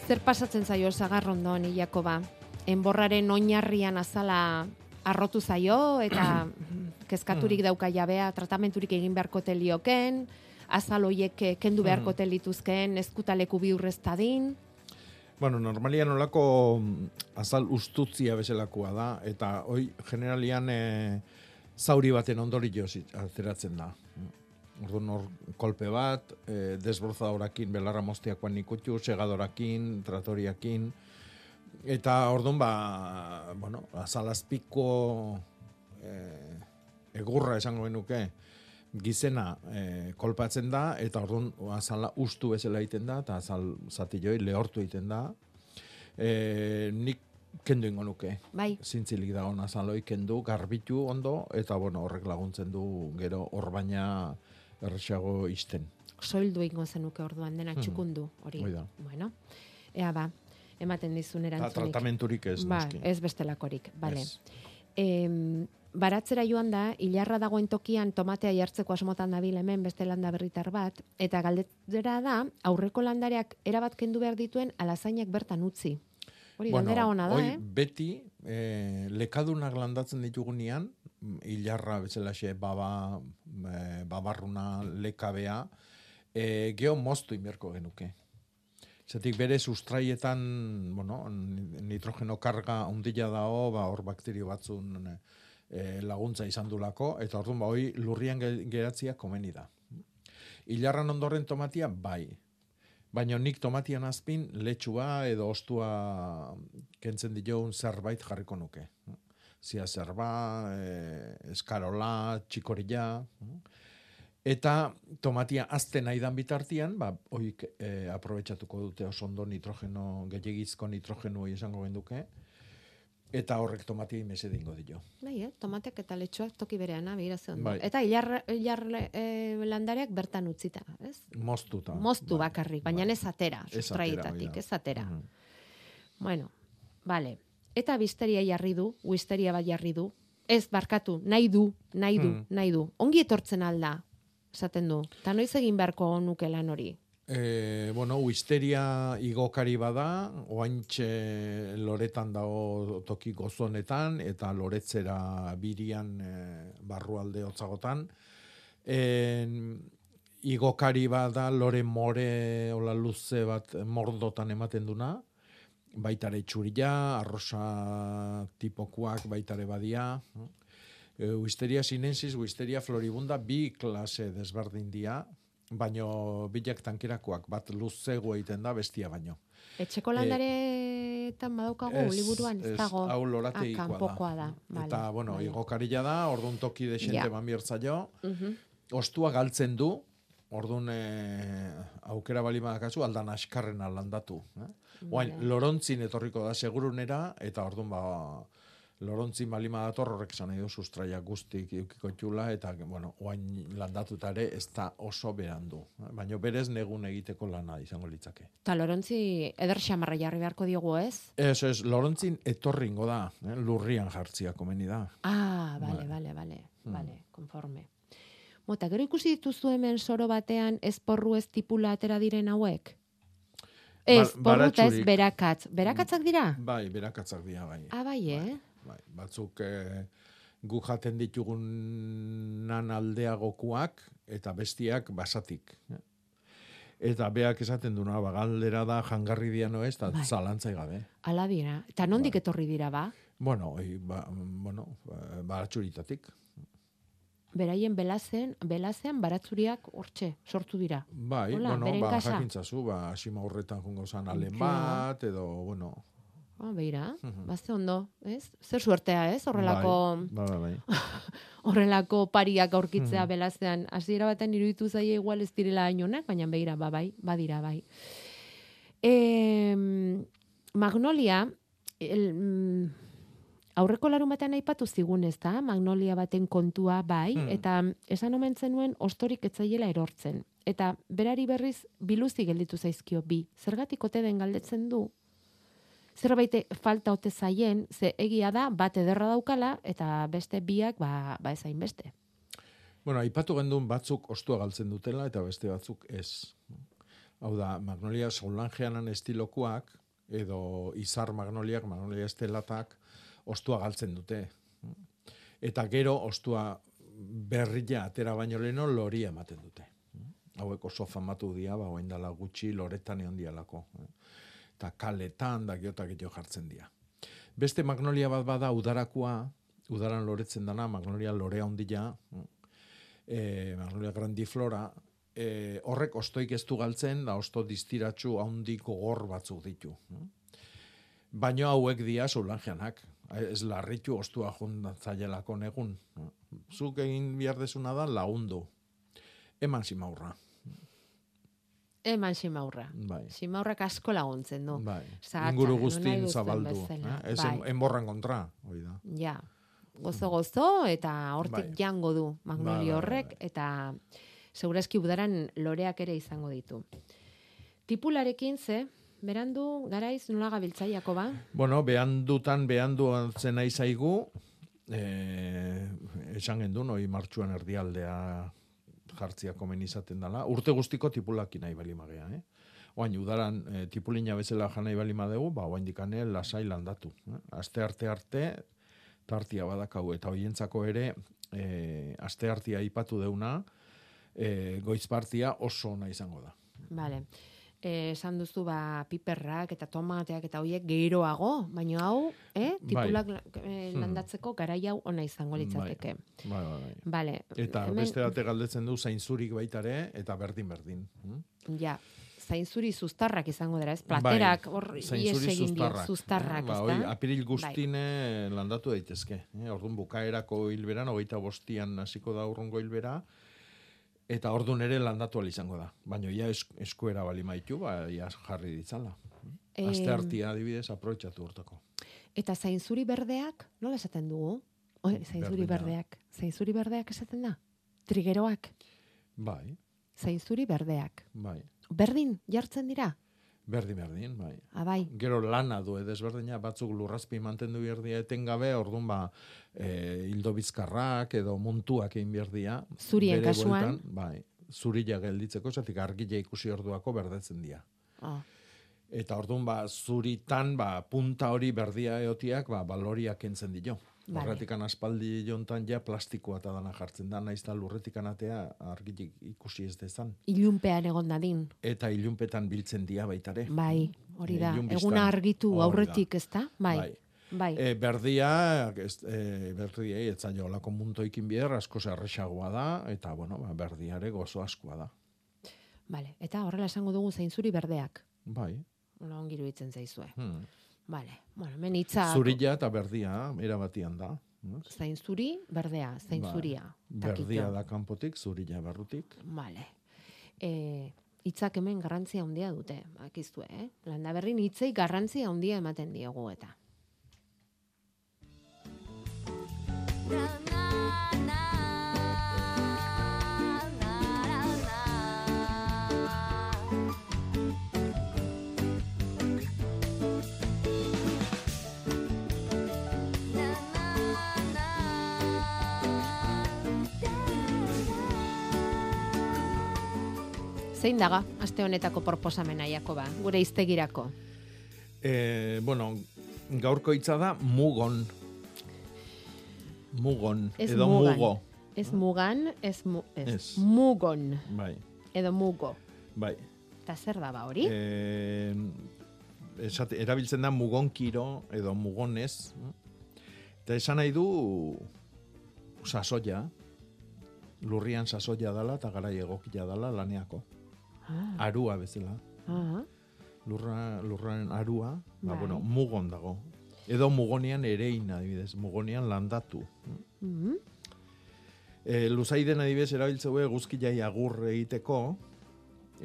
Zer pasatzen zaio zagarrondon, Jakoba? Enborraren oinarrian azala arrotu zaio eta kezkaturik dauka jabea tratamenturik egin beharko telioken, azal hoiek eh, kendu beharko telituzkeen eskutaleku bi urreztadin. Bueno, normalian olako mm, azal ustutzia bezalakoa da, eta hoi generalian e, zauri baten ondorioz ateratzen da. Orduan hor kolpe bat, e, desbrozadorakin, belarra moztiakoan nikutxu, segadorakin, tratoriakin, eta orduan ba, bueno, azalazpiko e, egurra esango genuke, gizena e, kolpatzen da, eta orduan azala ustu bezala egiten da, eta azal zati joi lehortu egiten da. E, nik kendu ingo nuke. Bai. Zintzilik da ona zaloi kendu, garbitu ondo, eta bueno, horrek laguntzen du gero orbaina erresago isten. Soildu ingo zenuke orduan dena Mhm. txukundu hori. Da. Bueno, ea ba, ematen dizun Eta erantzunik. tratamenturik ez, Ba, noski. ez bestelakorik, bale. Em, baratzera joan da, hilarra dagoen tokian tomatea jartzeko asmotan dabil hemen beste landa berritar bat, eta galdera da, aurreko landareak erabat kendu behar dituen alazainak bertan utzi. Hori galdera ona da, hoi eh? beti eh, lekadunak landatzen ditugunean, hilarra bezalaxe baba, eh, babarruna lekabea, eh, geho moztu inberko genuke. Zetik bere sustraietan, bueno, ni- nitrogeno karga ondila dao, ba, hor bakterio batzun eh, laguntza izan dulako, eta orduan ba, hoi lurrian ge- geratzia komeni da. Hilarran ondoren tomatia, bai. Baina nik tomatian azpin letxua edo ostua kentzen diogun zerbait jarriko nuke. Zia zerba, e, eskarola, txikorila. Eta tomatia azten nahi dan bitartian, ba, oik e, aprobetsatuko dute oso ondo nitrogeno, gehiagizko nitrogeno hori esango genduke, eta horrek tomatia mesede ingo dio. Bai, eh? tomatek eta letxoak toki berean, abira ze ondo. Bai. Eta hilar, hilar eh, landareak bertan utzita, ez? Moztuta. Moztu bakarrik, baina atera, Ez atera, da. ez atera. Mhm. Bueno, vale. Eta bisteria jarri du, wisteria bat jarri du. Ez, barkatu, nahi du, nahi du, Hmm. nahi du. Ongi etortzen alda, esaten du. Ta noiz egin beharko nuke lan hori. E, bueno, uisteria igokari bada, oaintxe loretan dago toki gozonetan, eta loretzera birian e, barrualde hotzagotan. E, igokari bada, lore more, ola luze bat mordotan ematen duna, baitare txurila, arrosa tipokuak baitare badia. E, Wisteria sinensis, Wisteria floribunda, bi klase desberdin dia, baino bilak tankerakoak, bat luzego egiten da bestia baino. Etxeko landaretan badaukagu Ez, liburuan ez dago. hau lorateikoa ah, da. da. Eta, bueno, vale. igokarila da, orduan toki desente Ja. ban biertzaio, Mhm. ostua galtzen du, orduan e, aukera bali badakazu, aldan askarrena landatu. Eh? Oain, Vale. lorontzin etorriko da segurunera, eta orduan ba, lorontzin balima dator horrek esan nahi du sustraia guztik eukiko txula, eta, bueno, oain landatuta ere ez da oso berandu. Baina berez negun egiteko lana izango litzake. Ta Lorontzi eder xamarra jarri beharko diogu, ez? Ez, ez, lorontzin etorringo da, eh? lurrian jartzia komeni da. Ah, bale, Bai. bale, bale, Hmm. bale, konforme. Mota, gero ikusi dituzu hemen soro batean ez porru ez tipula atera diren hauek? Ez, Ba- porru eta ez baratxurik. berakatz. Berakatzak dira? Bai, berakatzak dira, bai. Ah, bai, eh? Bai, batzuk eh, gu jaten ditugunan aldeagokuak eta bestiak basatik. Eta beak esaten duna, ba, galdera da jangarri diano ez, eta Bai. zalantzai gabe. Ala dira. Eta nondik Bai. etorri dira, ba? Bueno, oi, ba, bueno, ba, baratxuritatik. Beraien belazen, belazean baratzuriak hortxe, sortu dira. Bai, Hola, bueno, ba, jakintzazu, ba, asima horretan jungo zan alen bat, edo, bueno, Ah, beira, bazte ondo, ez? Zer suertea, ez? Horrelako, bai, bai, bai. horrelako pariak aurkitzea belazean. Hasiera baten iruditu zaie igual ez direla hainonak, baina beira, ba, bai, badira, bai. E, Magnolia, el, mm, aurreko larun batean aipatu zigun ez da, Magnolia baten kontua bai, Hmm. eta esan omen zenuen ostorik etzaiela erortzen. Eta berari berriz biluzi gelditu zaizkio bi. Zergatik ote den galdetzen du, zerbait falta ote zaien, ze egia da, bat ederra daukala, eta beste biak, ba, ba ezain beste. Bueno, aipatu gendun batzuk ostua galtzen dutela eta beste batzuk ez. Hau da, magnolia solangeanan estilokuak edo izar magnoliak, magnolia estelatak ostua galtzen dute. Eta gero ostua berria atera baino leno lori ematen dute. Hauek oso famatu dira, ba, oain dala gutxi loretan egon dialako. Eta kaletan da geotak gehiago jartzen dira. Beste magnolia bat bada udarakoa, udaran loretzen dana, magnolia lorea ondila, e, Magnolia grandiflora, e, horrek ostoik ez du galtzen, da osto distiratxu handiko gor batzuk ditu. Baino hauek dia zulangeanak, ez larritu ostua jundatzaielako negun. Zuk egin behar da lagundu. Eman simaurra. Eman simaurra. Bai. Simaurrak asko laguntzen du. Bai. Zahatza, Inguru duzuen zabaldu. Eh? Ez Bai. en- enborran kontra, hoi da. Ja, gozo-gozo eta hortik Bai. jango du Bai, magnoli bai, horrek eta segurazki udaran loreak ere izango ditu. Tipularekin ze, berandu garaiz nola gabiltzaiako ba? Bueno, behandutan, behandu zen nahi zaigu, eh, esan gendun, hoi martxuan erdialdea jartzia komen izaten dela. Urte guztiko tipulaki nahi bali magea, eh? Oain, udaran e, tipulina bezala jan nahi bali madegu, ba, oain dikane lasai landatu. Eh? Aste arte arte, tartia badakau, eta hoientzako ere, e, aste artia ipatu deuna, e, goiz partia oso ona izango da. Vale. Esan duzu ba piperrak eta tomateak eta hoiek gehiroago, baina hau, eh, Bai. tipulak eh, Hmm. landatzeko garai hau ona izango litzateke. Bai, bai, bai. Vale. Eta hemen- beste bate galdetzen du zainzurik baitare, eta berdin-berdin. hm? Ja, zainzuri zuztarrak izango dira, ez? Platerak hor Bai, ies zainzuri egin zuztarrak, zuztarrak, ba, da? apiril guztine landatu daitezke. Eh? Orduan bukaerako hilberan, hogeita bostian hasiko da urrungo hilbera, eta ordun ere landatu izango da. Baina es, eskuera bali maitu, ba, ja jarri ditzala. Em, Aste artia adibidez aprobetxatu hortako. Eta zainzuri berdeak, nola esaten dugu? Oi, zainzuri Berdina. berdeak. Zainzuri berdeak esaten da? Trigeroak. Bai, Zainzuri berdeak. bai. Berdin, jartzen dira? Berdin, berdin, bai. Abai. Gero lana du, edesberdina, batzuk lurrazpi mantendu bierdia etengabe, orduan ba, e, hildo bizkarrak edo muntuak egin bierdia. Zurien kasuan? bueltan, bai, zurila gelditzeko, zatik argila ikusi orduako berdetzen dira. Ah. Eta orduan ba, zuritan, ba, punta hori berdia eotiak, ba, baloriak kentzen dio. Vale. Horretikan aspaldi jontan ja plastikoa eta dana jartzen da, naiz eta lurretikan atea argilik ikusi ez dezan. Ilunpean egon dadin. Eta ilunpetan biltzen dia baitare. Bai, hori da. Ilun biztan. Eguna argitu Hori da. aurretik, ez da? Bai. Bai. Bai. E, berdia, ez, e, berdia, ez zailo olako muntoikin bider, asko zerrexagoa da, eta, bueno, ba, berdiare gozo askoa da. Vale. Eta horrela esango dugu zainzuri berdeak. Bai. Nola ongi iruditzen zaizue. Hmm. Vale. Bueno, hemen hitza Zurila eta berdia, era batian da. zainzuri berdea, zainzuria. Ba, takito. berdia da kanpotik, zurila barrutik. Vale. E, hitzak hemen garrantzia handia dute, bakizue, eh? Landa berrin hitzei garrantzia handia ematen diogu eta. Zein daga, aste honetako proposamena Jakoba, gure iztegirako. E, bueno, gaurko hitza da mugon. Mugon, Ez edo mugan. mugo. Ez mugan, ez, mu, ez. Ez. mugon, Bai, edo mugo. bai. Eta zer da ba hori? E, esate, erabiltzen da mugonkiro edo mugonez. Eta esan nahi du sasoia, lurrian sasoia dala eta garai egokia dala laneako. Ah. Arua bezala. Ah, Lurra, lurraren arua, ba, Bai. bueno, mugon dago. Edo mugonian erein adibidez, mugonian landatu. mm, E, luzaiden adibidez erabiltzeu guzkiai agur egiteko,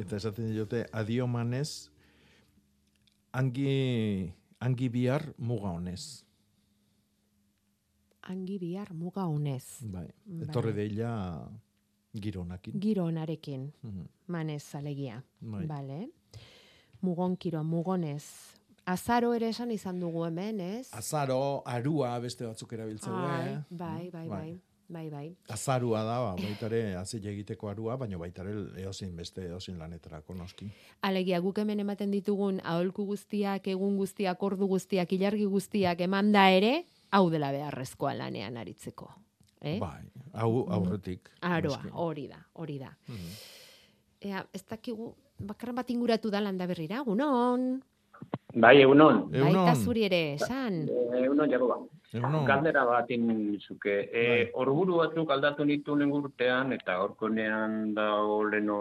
eta esaten diote adiomanez, angi, angi bihar muga honez. angi bihar muga honez. Bai. Bai. Etorri gironakin. Giro onarekin, Mhm. manez alegia. Bai. Bale. Mugonkiro, mugonez. Azaro ere esan izan dugu hemen, ez? Azaro, arua beste batzuk erabiltzeu. Ai, eh? bai, bai, bai. Bai, bai. Azarua da, ba, baitare azile egiteko arua, baina baitare eozin beste eozin lanetarako noski. Alegia guk hemen ematen ditugun aholku guztiak, egun guztiak, ordu guztiak, ilargi guztiak emanda ere, hau dela beharrezkoa lanean aritzeko. Eh? Bai, hau aurretik. Aroa, hori da, hori da. Mhm. Ea, ez dakigu, bakarren bat inguratu da landa berrira, gunon. Bai, egunon. Baita zuri ere, esan. Egunon, Jakoba. Egunon. Galdera bat zuke. E, orburu batzuk aldatu nitu urtean, eta horkonean dago leno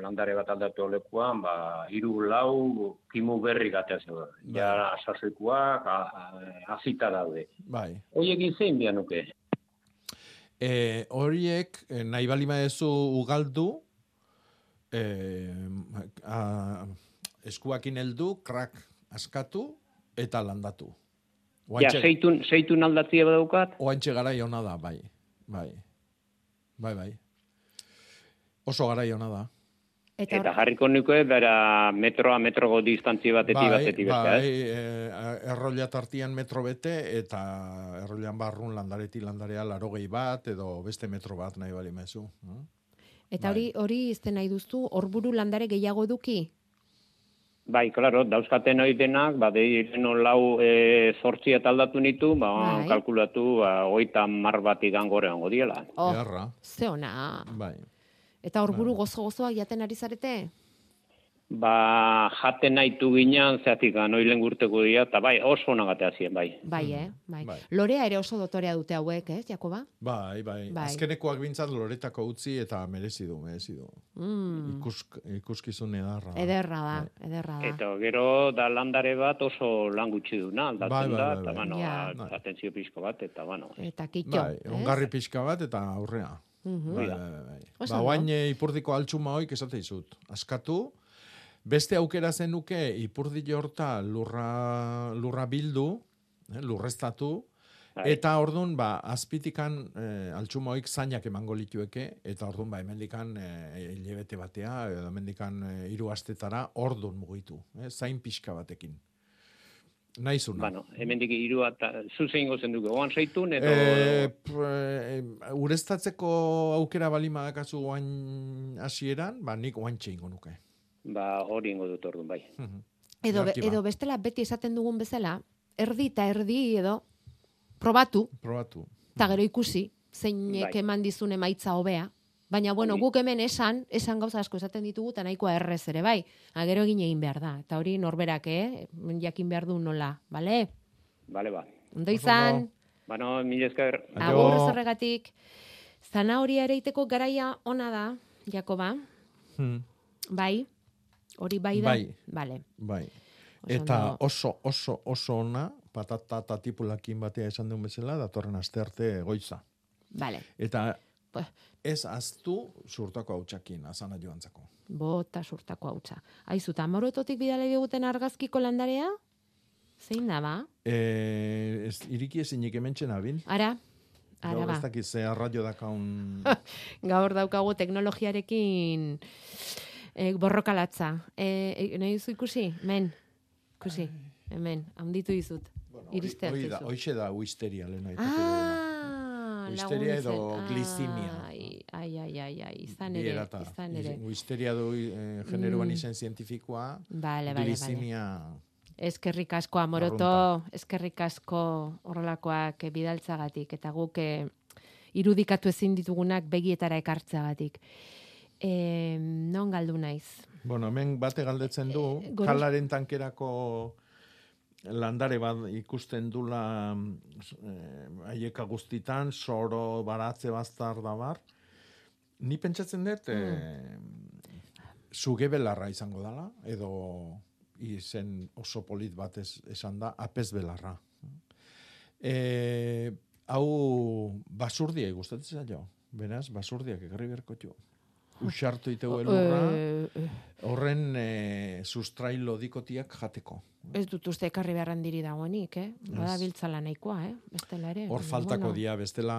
landare bat aldatu lekuan, ba, hiru lau kimu berri gatea zegoen. Ja, sasoikuak, azita daude. Bai. Hoiekin zein bian nuke? E, horiek, eh, nahi bali maezu ugaldu, e, a, eskuakin heldu, krak askatu, eta landatu. Ja, zeitun, zeitun aldatzia badaukat? Oantxe gara ona da, bai. Bai. Bai, bai. Oso gara ona da. Eta, eta jarriko nuke, bera metroa metrogo distantzi batetik bai, batetik beste, bai, ez? e, errolia tartian metro bete, eta errolian barrun landareti landarea larogei bat, edo beste metro bat nahi bali mezu. No? Eta hori hori izten nahi duztu, horburu landare gehiago eduki? Bai, klaro, dauzkaten hori denak, ba, deireno lau e, zortzi eta aldatu nitu, ba, Bai. kalkulatu, ba, oita mar bat igan gore hongo diela. Oh, Beharra. ze ona. Bai. Eta horburu gozo-gozoak jaten ari zarete? Ba, jaten nahitu ginean, zeatik anoilen gurteko dira, eta bai, oso nagatea zien, bai. Bai, eh? Bai. Bai. Lorea ere oso dotorea dute hauek, ez, Jakoba? Bai, bai. Bai. Azkenekoak bintzat loretako utzi eta merezi du, merezi du. Mm. Ikusk, ikuskizun edarra. Ederra da, ederra da. Eta gero da landare bat oso lan gutxi duna, aldatzen Bai, bai, da, bai, eta bai. bueno, Ja. ba, atentzio pixko bat, eta bueno. Eta kitxo, Bai, ongarri pixka bat eta aurrea. Mhm. Bai, bai, bai, bai. Oso Ba, guain eh, ipurdiko altxuma hoik esate dizut. Askatu, beste aukera zenuke ipurdi horta lurra, lurra bildu, eh, lurreztatu, Bai. Eta ordun ba azpitikan eh, altxuma hoik zainak emango litueke eta ordun ba hemendikan eh, hilabete batea edo hemendikan eh, hiru astetara ordun mugitu, eh, zain pixka batekin. Naizuna. Bueno, hemendik hiru eta zuzein gozen dugu, oan zeitun, edo... Eh, pr- eh, ureztatzeko aukera balima dakazu guain hasieran, ba nik guaintxe ingo nuke. Ba, hori ingo dut orduan, bai. Edo, be- edo bestela beti esaten dugun bezala, erdi eta erdi edo probatu, Probatu. eta gero ikusi, zeinek Bai. eman dizun emaitza hobea. Baina, bueno, Hori. guk hemen esan, esan gauza asko esaten ditugu, eta nahikoa errez ere, bai. Ha, gero egin egin behar da. Eta hori norberak, eh? Jakin behar du nola, bale? Bale, ba. Ondo izan, Bueno, mila esker. agur zorregatik. Zanahoria ereiteko garaia ona da, Jakoba, Hmm, bai? Hori bai da? Bai. Bale. bai. Oso Eta oso, oso, oso ona, patata eta tipulakin batea esan duen bezala, datorren aste arte goiza. Bale. Eta Ba. ez aztu surtako hautsakin, azana joantzako. Bota surtako hautsa. Aizu, eta amorototik bidale diguten argazkiko landarea? Zein da, ba? E, ez, iriki ezinik hementxen abil. Ara, ara Gaur ba. ez dakit ze arraio dakaun... Gaur daukagu teknologiarekin e, borrokalatza. E, e, nahi duzu ikusi? Men, ikusi. Hemen, handitu dizut. Iriste Hoi da, hartzizu. hoixe da uisteria lehen Ah, Uisteria edo glicemia. Ai, ai, ai, ai, ai, izan ere, Bierata. izan ere. Uisteria du eh, generoan Mm. izen zientifikoa. Bale, bale, bale. Glicemia... Eskerrik asko amoroto, eskerrik asko horrelakoak eh, bidaltzagatik eta guk eh, irudikatu ezin ditugunak begietara ekartzagatik. E, non galdu naiz? Bueno, hemen bate galdetzen du, Eh, goros- kalaren tankerako landare bat ikusten dula eh, haieka guztitan, soro, baratze, bastar da bar. Ni pentsatzen dut, eh, sugebelarra izango dala, edo izen oso polit bat ez, esan da, apez belarra. E, hau basurdia gustatzen zaio. Beraz, basurdiak egarri berko jo. Usartu iteu elurra, Eh, eh, horren e, sustrailo dikotiak jateko. ez dut uste ekarri beharran diri dagoenik, eh? Bada biltzala nahikoa, eh? Bestela ere. Hor faltako bueno. dia, bestela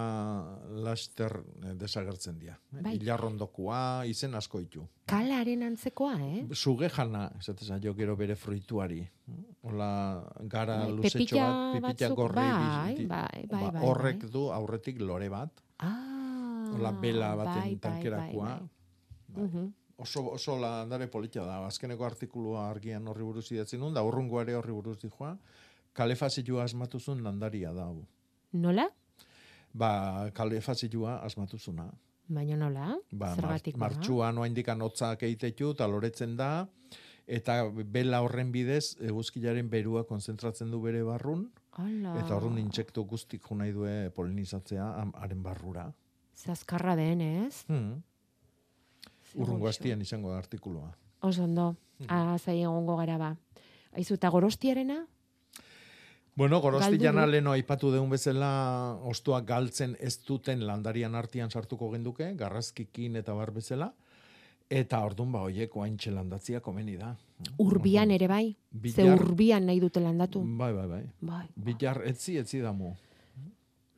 laster eh, desagertzen dia. Eh? Bai. Ilarrondokua, izen asko ditu. Kalaren antzekoa, eh? Suge jana, esatez jo gero bere fruituari. Hola, gara Bai, luzetxo bat, batzuk, gorri. bai, bai, bai, Ba, bai, horrek bai. du aurretik lore bat. Ah, Hola, bela baten bai, bai, tankerakua. bai, bai. Oso, oso landare polita da. Azkeneko artikulua argian horri buruz idatzi nun, da urrungo ere horri buruz dijoa. Kalefazioa asmatuzun landaria da. hau. Nola? Ba, kalefazioa asmatuzuna. Baina nola? Ba, mar, Zergatik ba? martxuan oa indikan hotzak eitetu, eta loretzen da, eta bela horren bidez, eguzkilaren berua konzentratzen du bere barrun, Ala. Eta horren intsektu guztik jo nahi due polinizatzea haren barrura. Zaskarra den, ez? Hmm. Urrungo goxo. hastian izango da artikulua. Oso ondo. Ah, zai egongo gara ba. Aizu, eta gorostiarena? Bueno, gorosti jana leno aipatu deun bezala ostoak galtzen ez duten landarian artian sartuko genduke, garrazkikin eta bar bezala. Eta ordun ba hoiek oaintxe landatzia komeni da. Urbian ere bai? Ze Bilar- urbian nahi dute landatu? Bai, bai, bai. Bai. Bilar etzi etzi damu.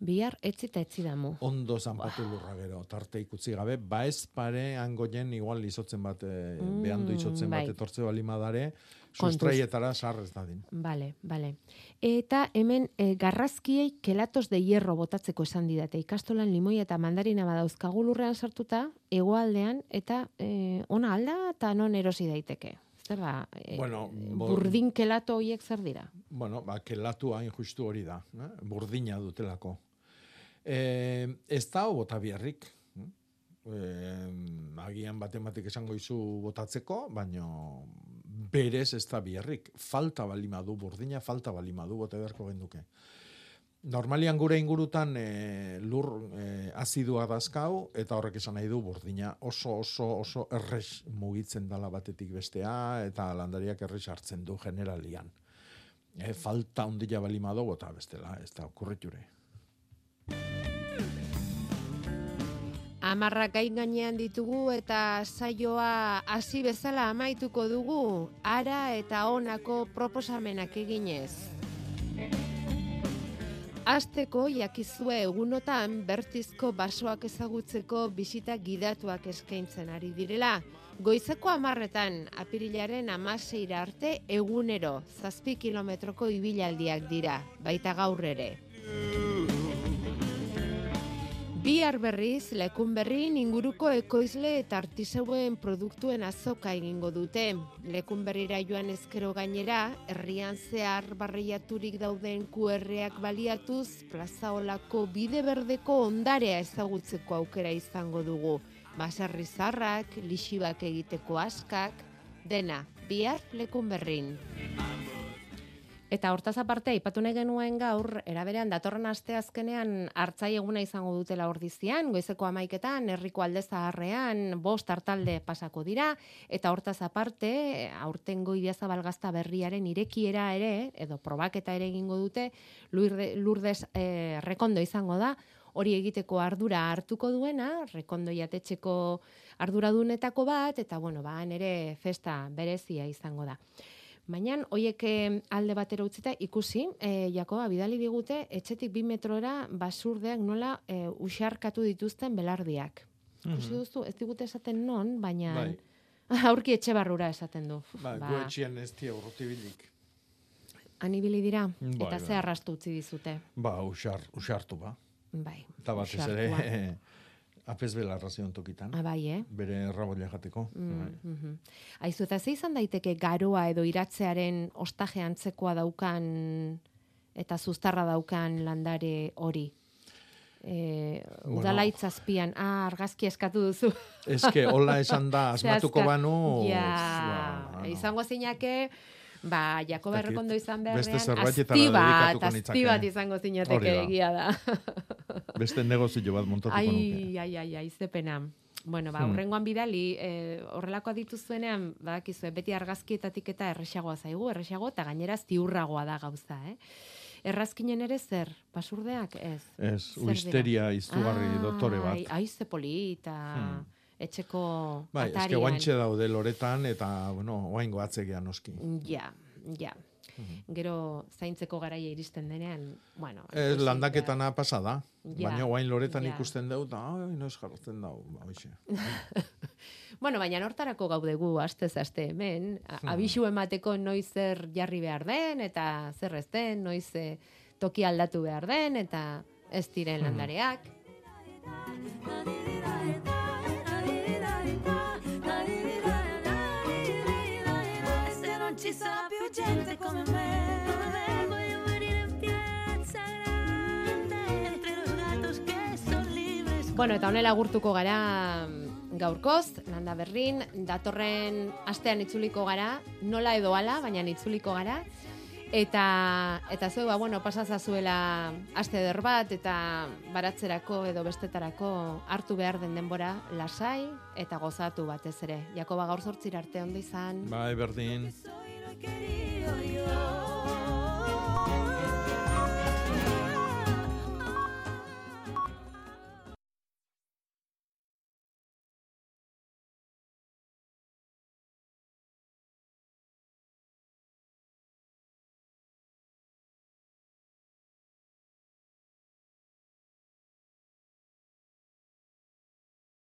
Bihar etzi eta etzi damu. Ondo zanpatu lurra gero, tarte ikutzi gabe, ba ez pare hangoien igual izotzen bat, e, Mm, behandu izotzen bai. bat etortze balimadare, Kontuz. sustraietara sarrez dadin. Bale, bale. Eta hemen e, garrazkiei kelatos de hierro botatzeko esan didate. Ikastolan limoi eta mandarina badauzkagu lurrean sartuta, hegoaldean eta e, ona alda eta non erosi daiteke. Zer da, e, Bueno, bo- burdin kelato hoiek zer dira? Bueno, ba, kelatu hain justu hori da, eh? burdina dutelako. E, ez da bota biarrik. E, agian batematik esango izu botatzeko, baino berez ez da biarrik. Falta balima du, burdina falta balima du, bote beharko genduke. Normalian gure ingurutan e, lur e, azidua dazkau, eta horrek esan nahi du burdina oso oso oso errex mugitzen dala batetik bestea, eta landariak errex hartzen du generalian. E, falta ondila balima du, bota bestela, ez da okurriture. Amarrak gain gainean ditugu eta saioa hasi bezala amaituko dugu, ara eta honako proposamenak eginez. Azteko jakizue egunotan bertizko basoak ezagutzeko bisita gidatuak eskaintzen ari direla. Goizeko amarretan, apirilaren amaseira arte egunero, zazpi kilometroko ibilaldiak dira, baita gaur ere. Bihar berriz, lekun berrin inguruko ekoizle eta artisauen produktuen azoka egingo dute. Lekun berrira joan ezkero gainera, herrian zehar barreiaturik dauden QRak baliatuz, plaza olako bide berdeko ondarea ezagutzeko aukera izango dugu. Baserri zarrak, lixibak egiteko askak, dena, bihar lekun berrin. Eta hortaz aparte, aipatu nahi genuen gaur, eraberean datorren aste azkenean hartzai eguna izango dutela ordizian, goizeko amaiketan, herriko alde zaharrean, bost hartalde pasako dira, eta hortaz aparte, aurtengo idiazabalgazta berriaren irekiera ere, edo probaketa ere egingo dute, Lurde, lurdez eh, rekondo izango da, hori egiteko ardura hartuko duena, rekondo jatetxeko arduradunetako bat, eta bueno, ba, ere festa berezia izango da. Baina, hoiek eh, alde batera utzita ikusi, e, Jakoba, bidali digute, etxetik bi metrora basurdeak nola e, usarkatu dituzten belardiak. Ikusi duzu, ez digute esaten non, baina Bai. aurki etxe barrura esaten du. Ba, ba. Goetxian ez tia urrutibilik. Anibili dira, Bai, eta bai. ze arrastu utzi dizute. Ba, usar, usartu ba. Bai, Eta batez ere, apez bela razion tokitan. Ah, bai, eh? Bere raboia jateko. Mm, mhm. Aizu, eta ze izan daiteke garoa edo iratzearen ostaje antzekoa daukan eta zuztarra daukan landare hori? E, Bueno. udalaitz azpian, ah, argazki eskatu duzu. Eske, hola esan da, asmatuko banu... Ja, ba, izango zinake, ba, Jakoba Dakit, errekondo izan beharrean, azti bat, azti bat izango zinateke egia da. Beste negozio bat montatuko nuke. Ai, ai, ai, ai, ze pena. Bueno, ba, Hmm. horrengoan bidali, eh, horrelakoa dituzuenean, badakizue, beti argazkietatik eta erresagoa zaigu, erresago eta gainera ziurragoa da gauza, eh? Errazkinen ere zer, basurdeak, ez? Ez, uisteria izugarri dotore bat. Ai, ai, ze polita, Hmm. Etxeko Bai, atarian. guantxe daude loretan, eta, bueno, oaingo atzegea noski. Ja, ja. Gero zaintzeko garaia iristen denean, bueno. Ez landaketana pasa da. Ja, Baina oain loretan ja. ikusten dut, ai, noiz jartzen dau, ba, hoxe. Bueno, baina hortarako gaudegu astez aste hemen, a- Hmm. abisu emateko noiz zer jarri behar den eta zer ez den, noiz eh, toki aldatu behar den eta ez diren Hmm. landareak. Ci sarà più gente come me, voglio venire in piazza grande entre los gatos que son libres. Bueno, eta honela agurtuko gara mm, gaurkoz, landa berrin, datorren astean itzuliko gara, nola edo ala, baina itzuliko gara. Eta, eta zeu, ba, bueno, pasazazuela aste eder bat, eta baratzerako edo bestetarako hartu behar den denbora lasai eta gozatu batez ere. Jakoba gaur zortzira arte ondo izan. Bai, berdin. querido yo.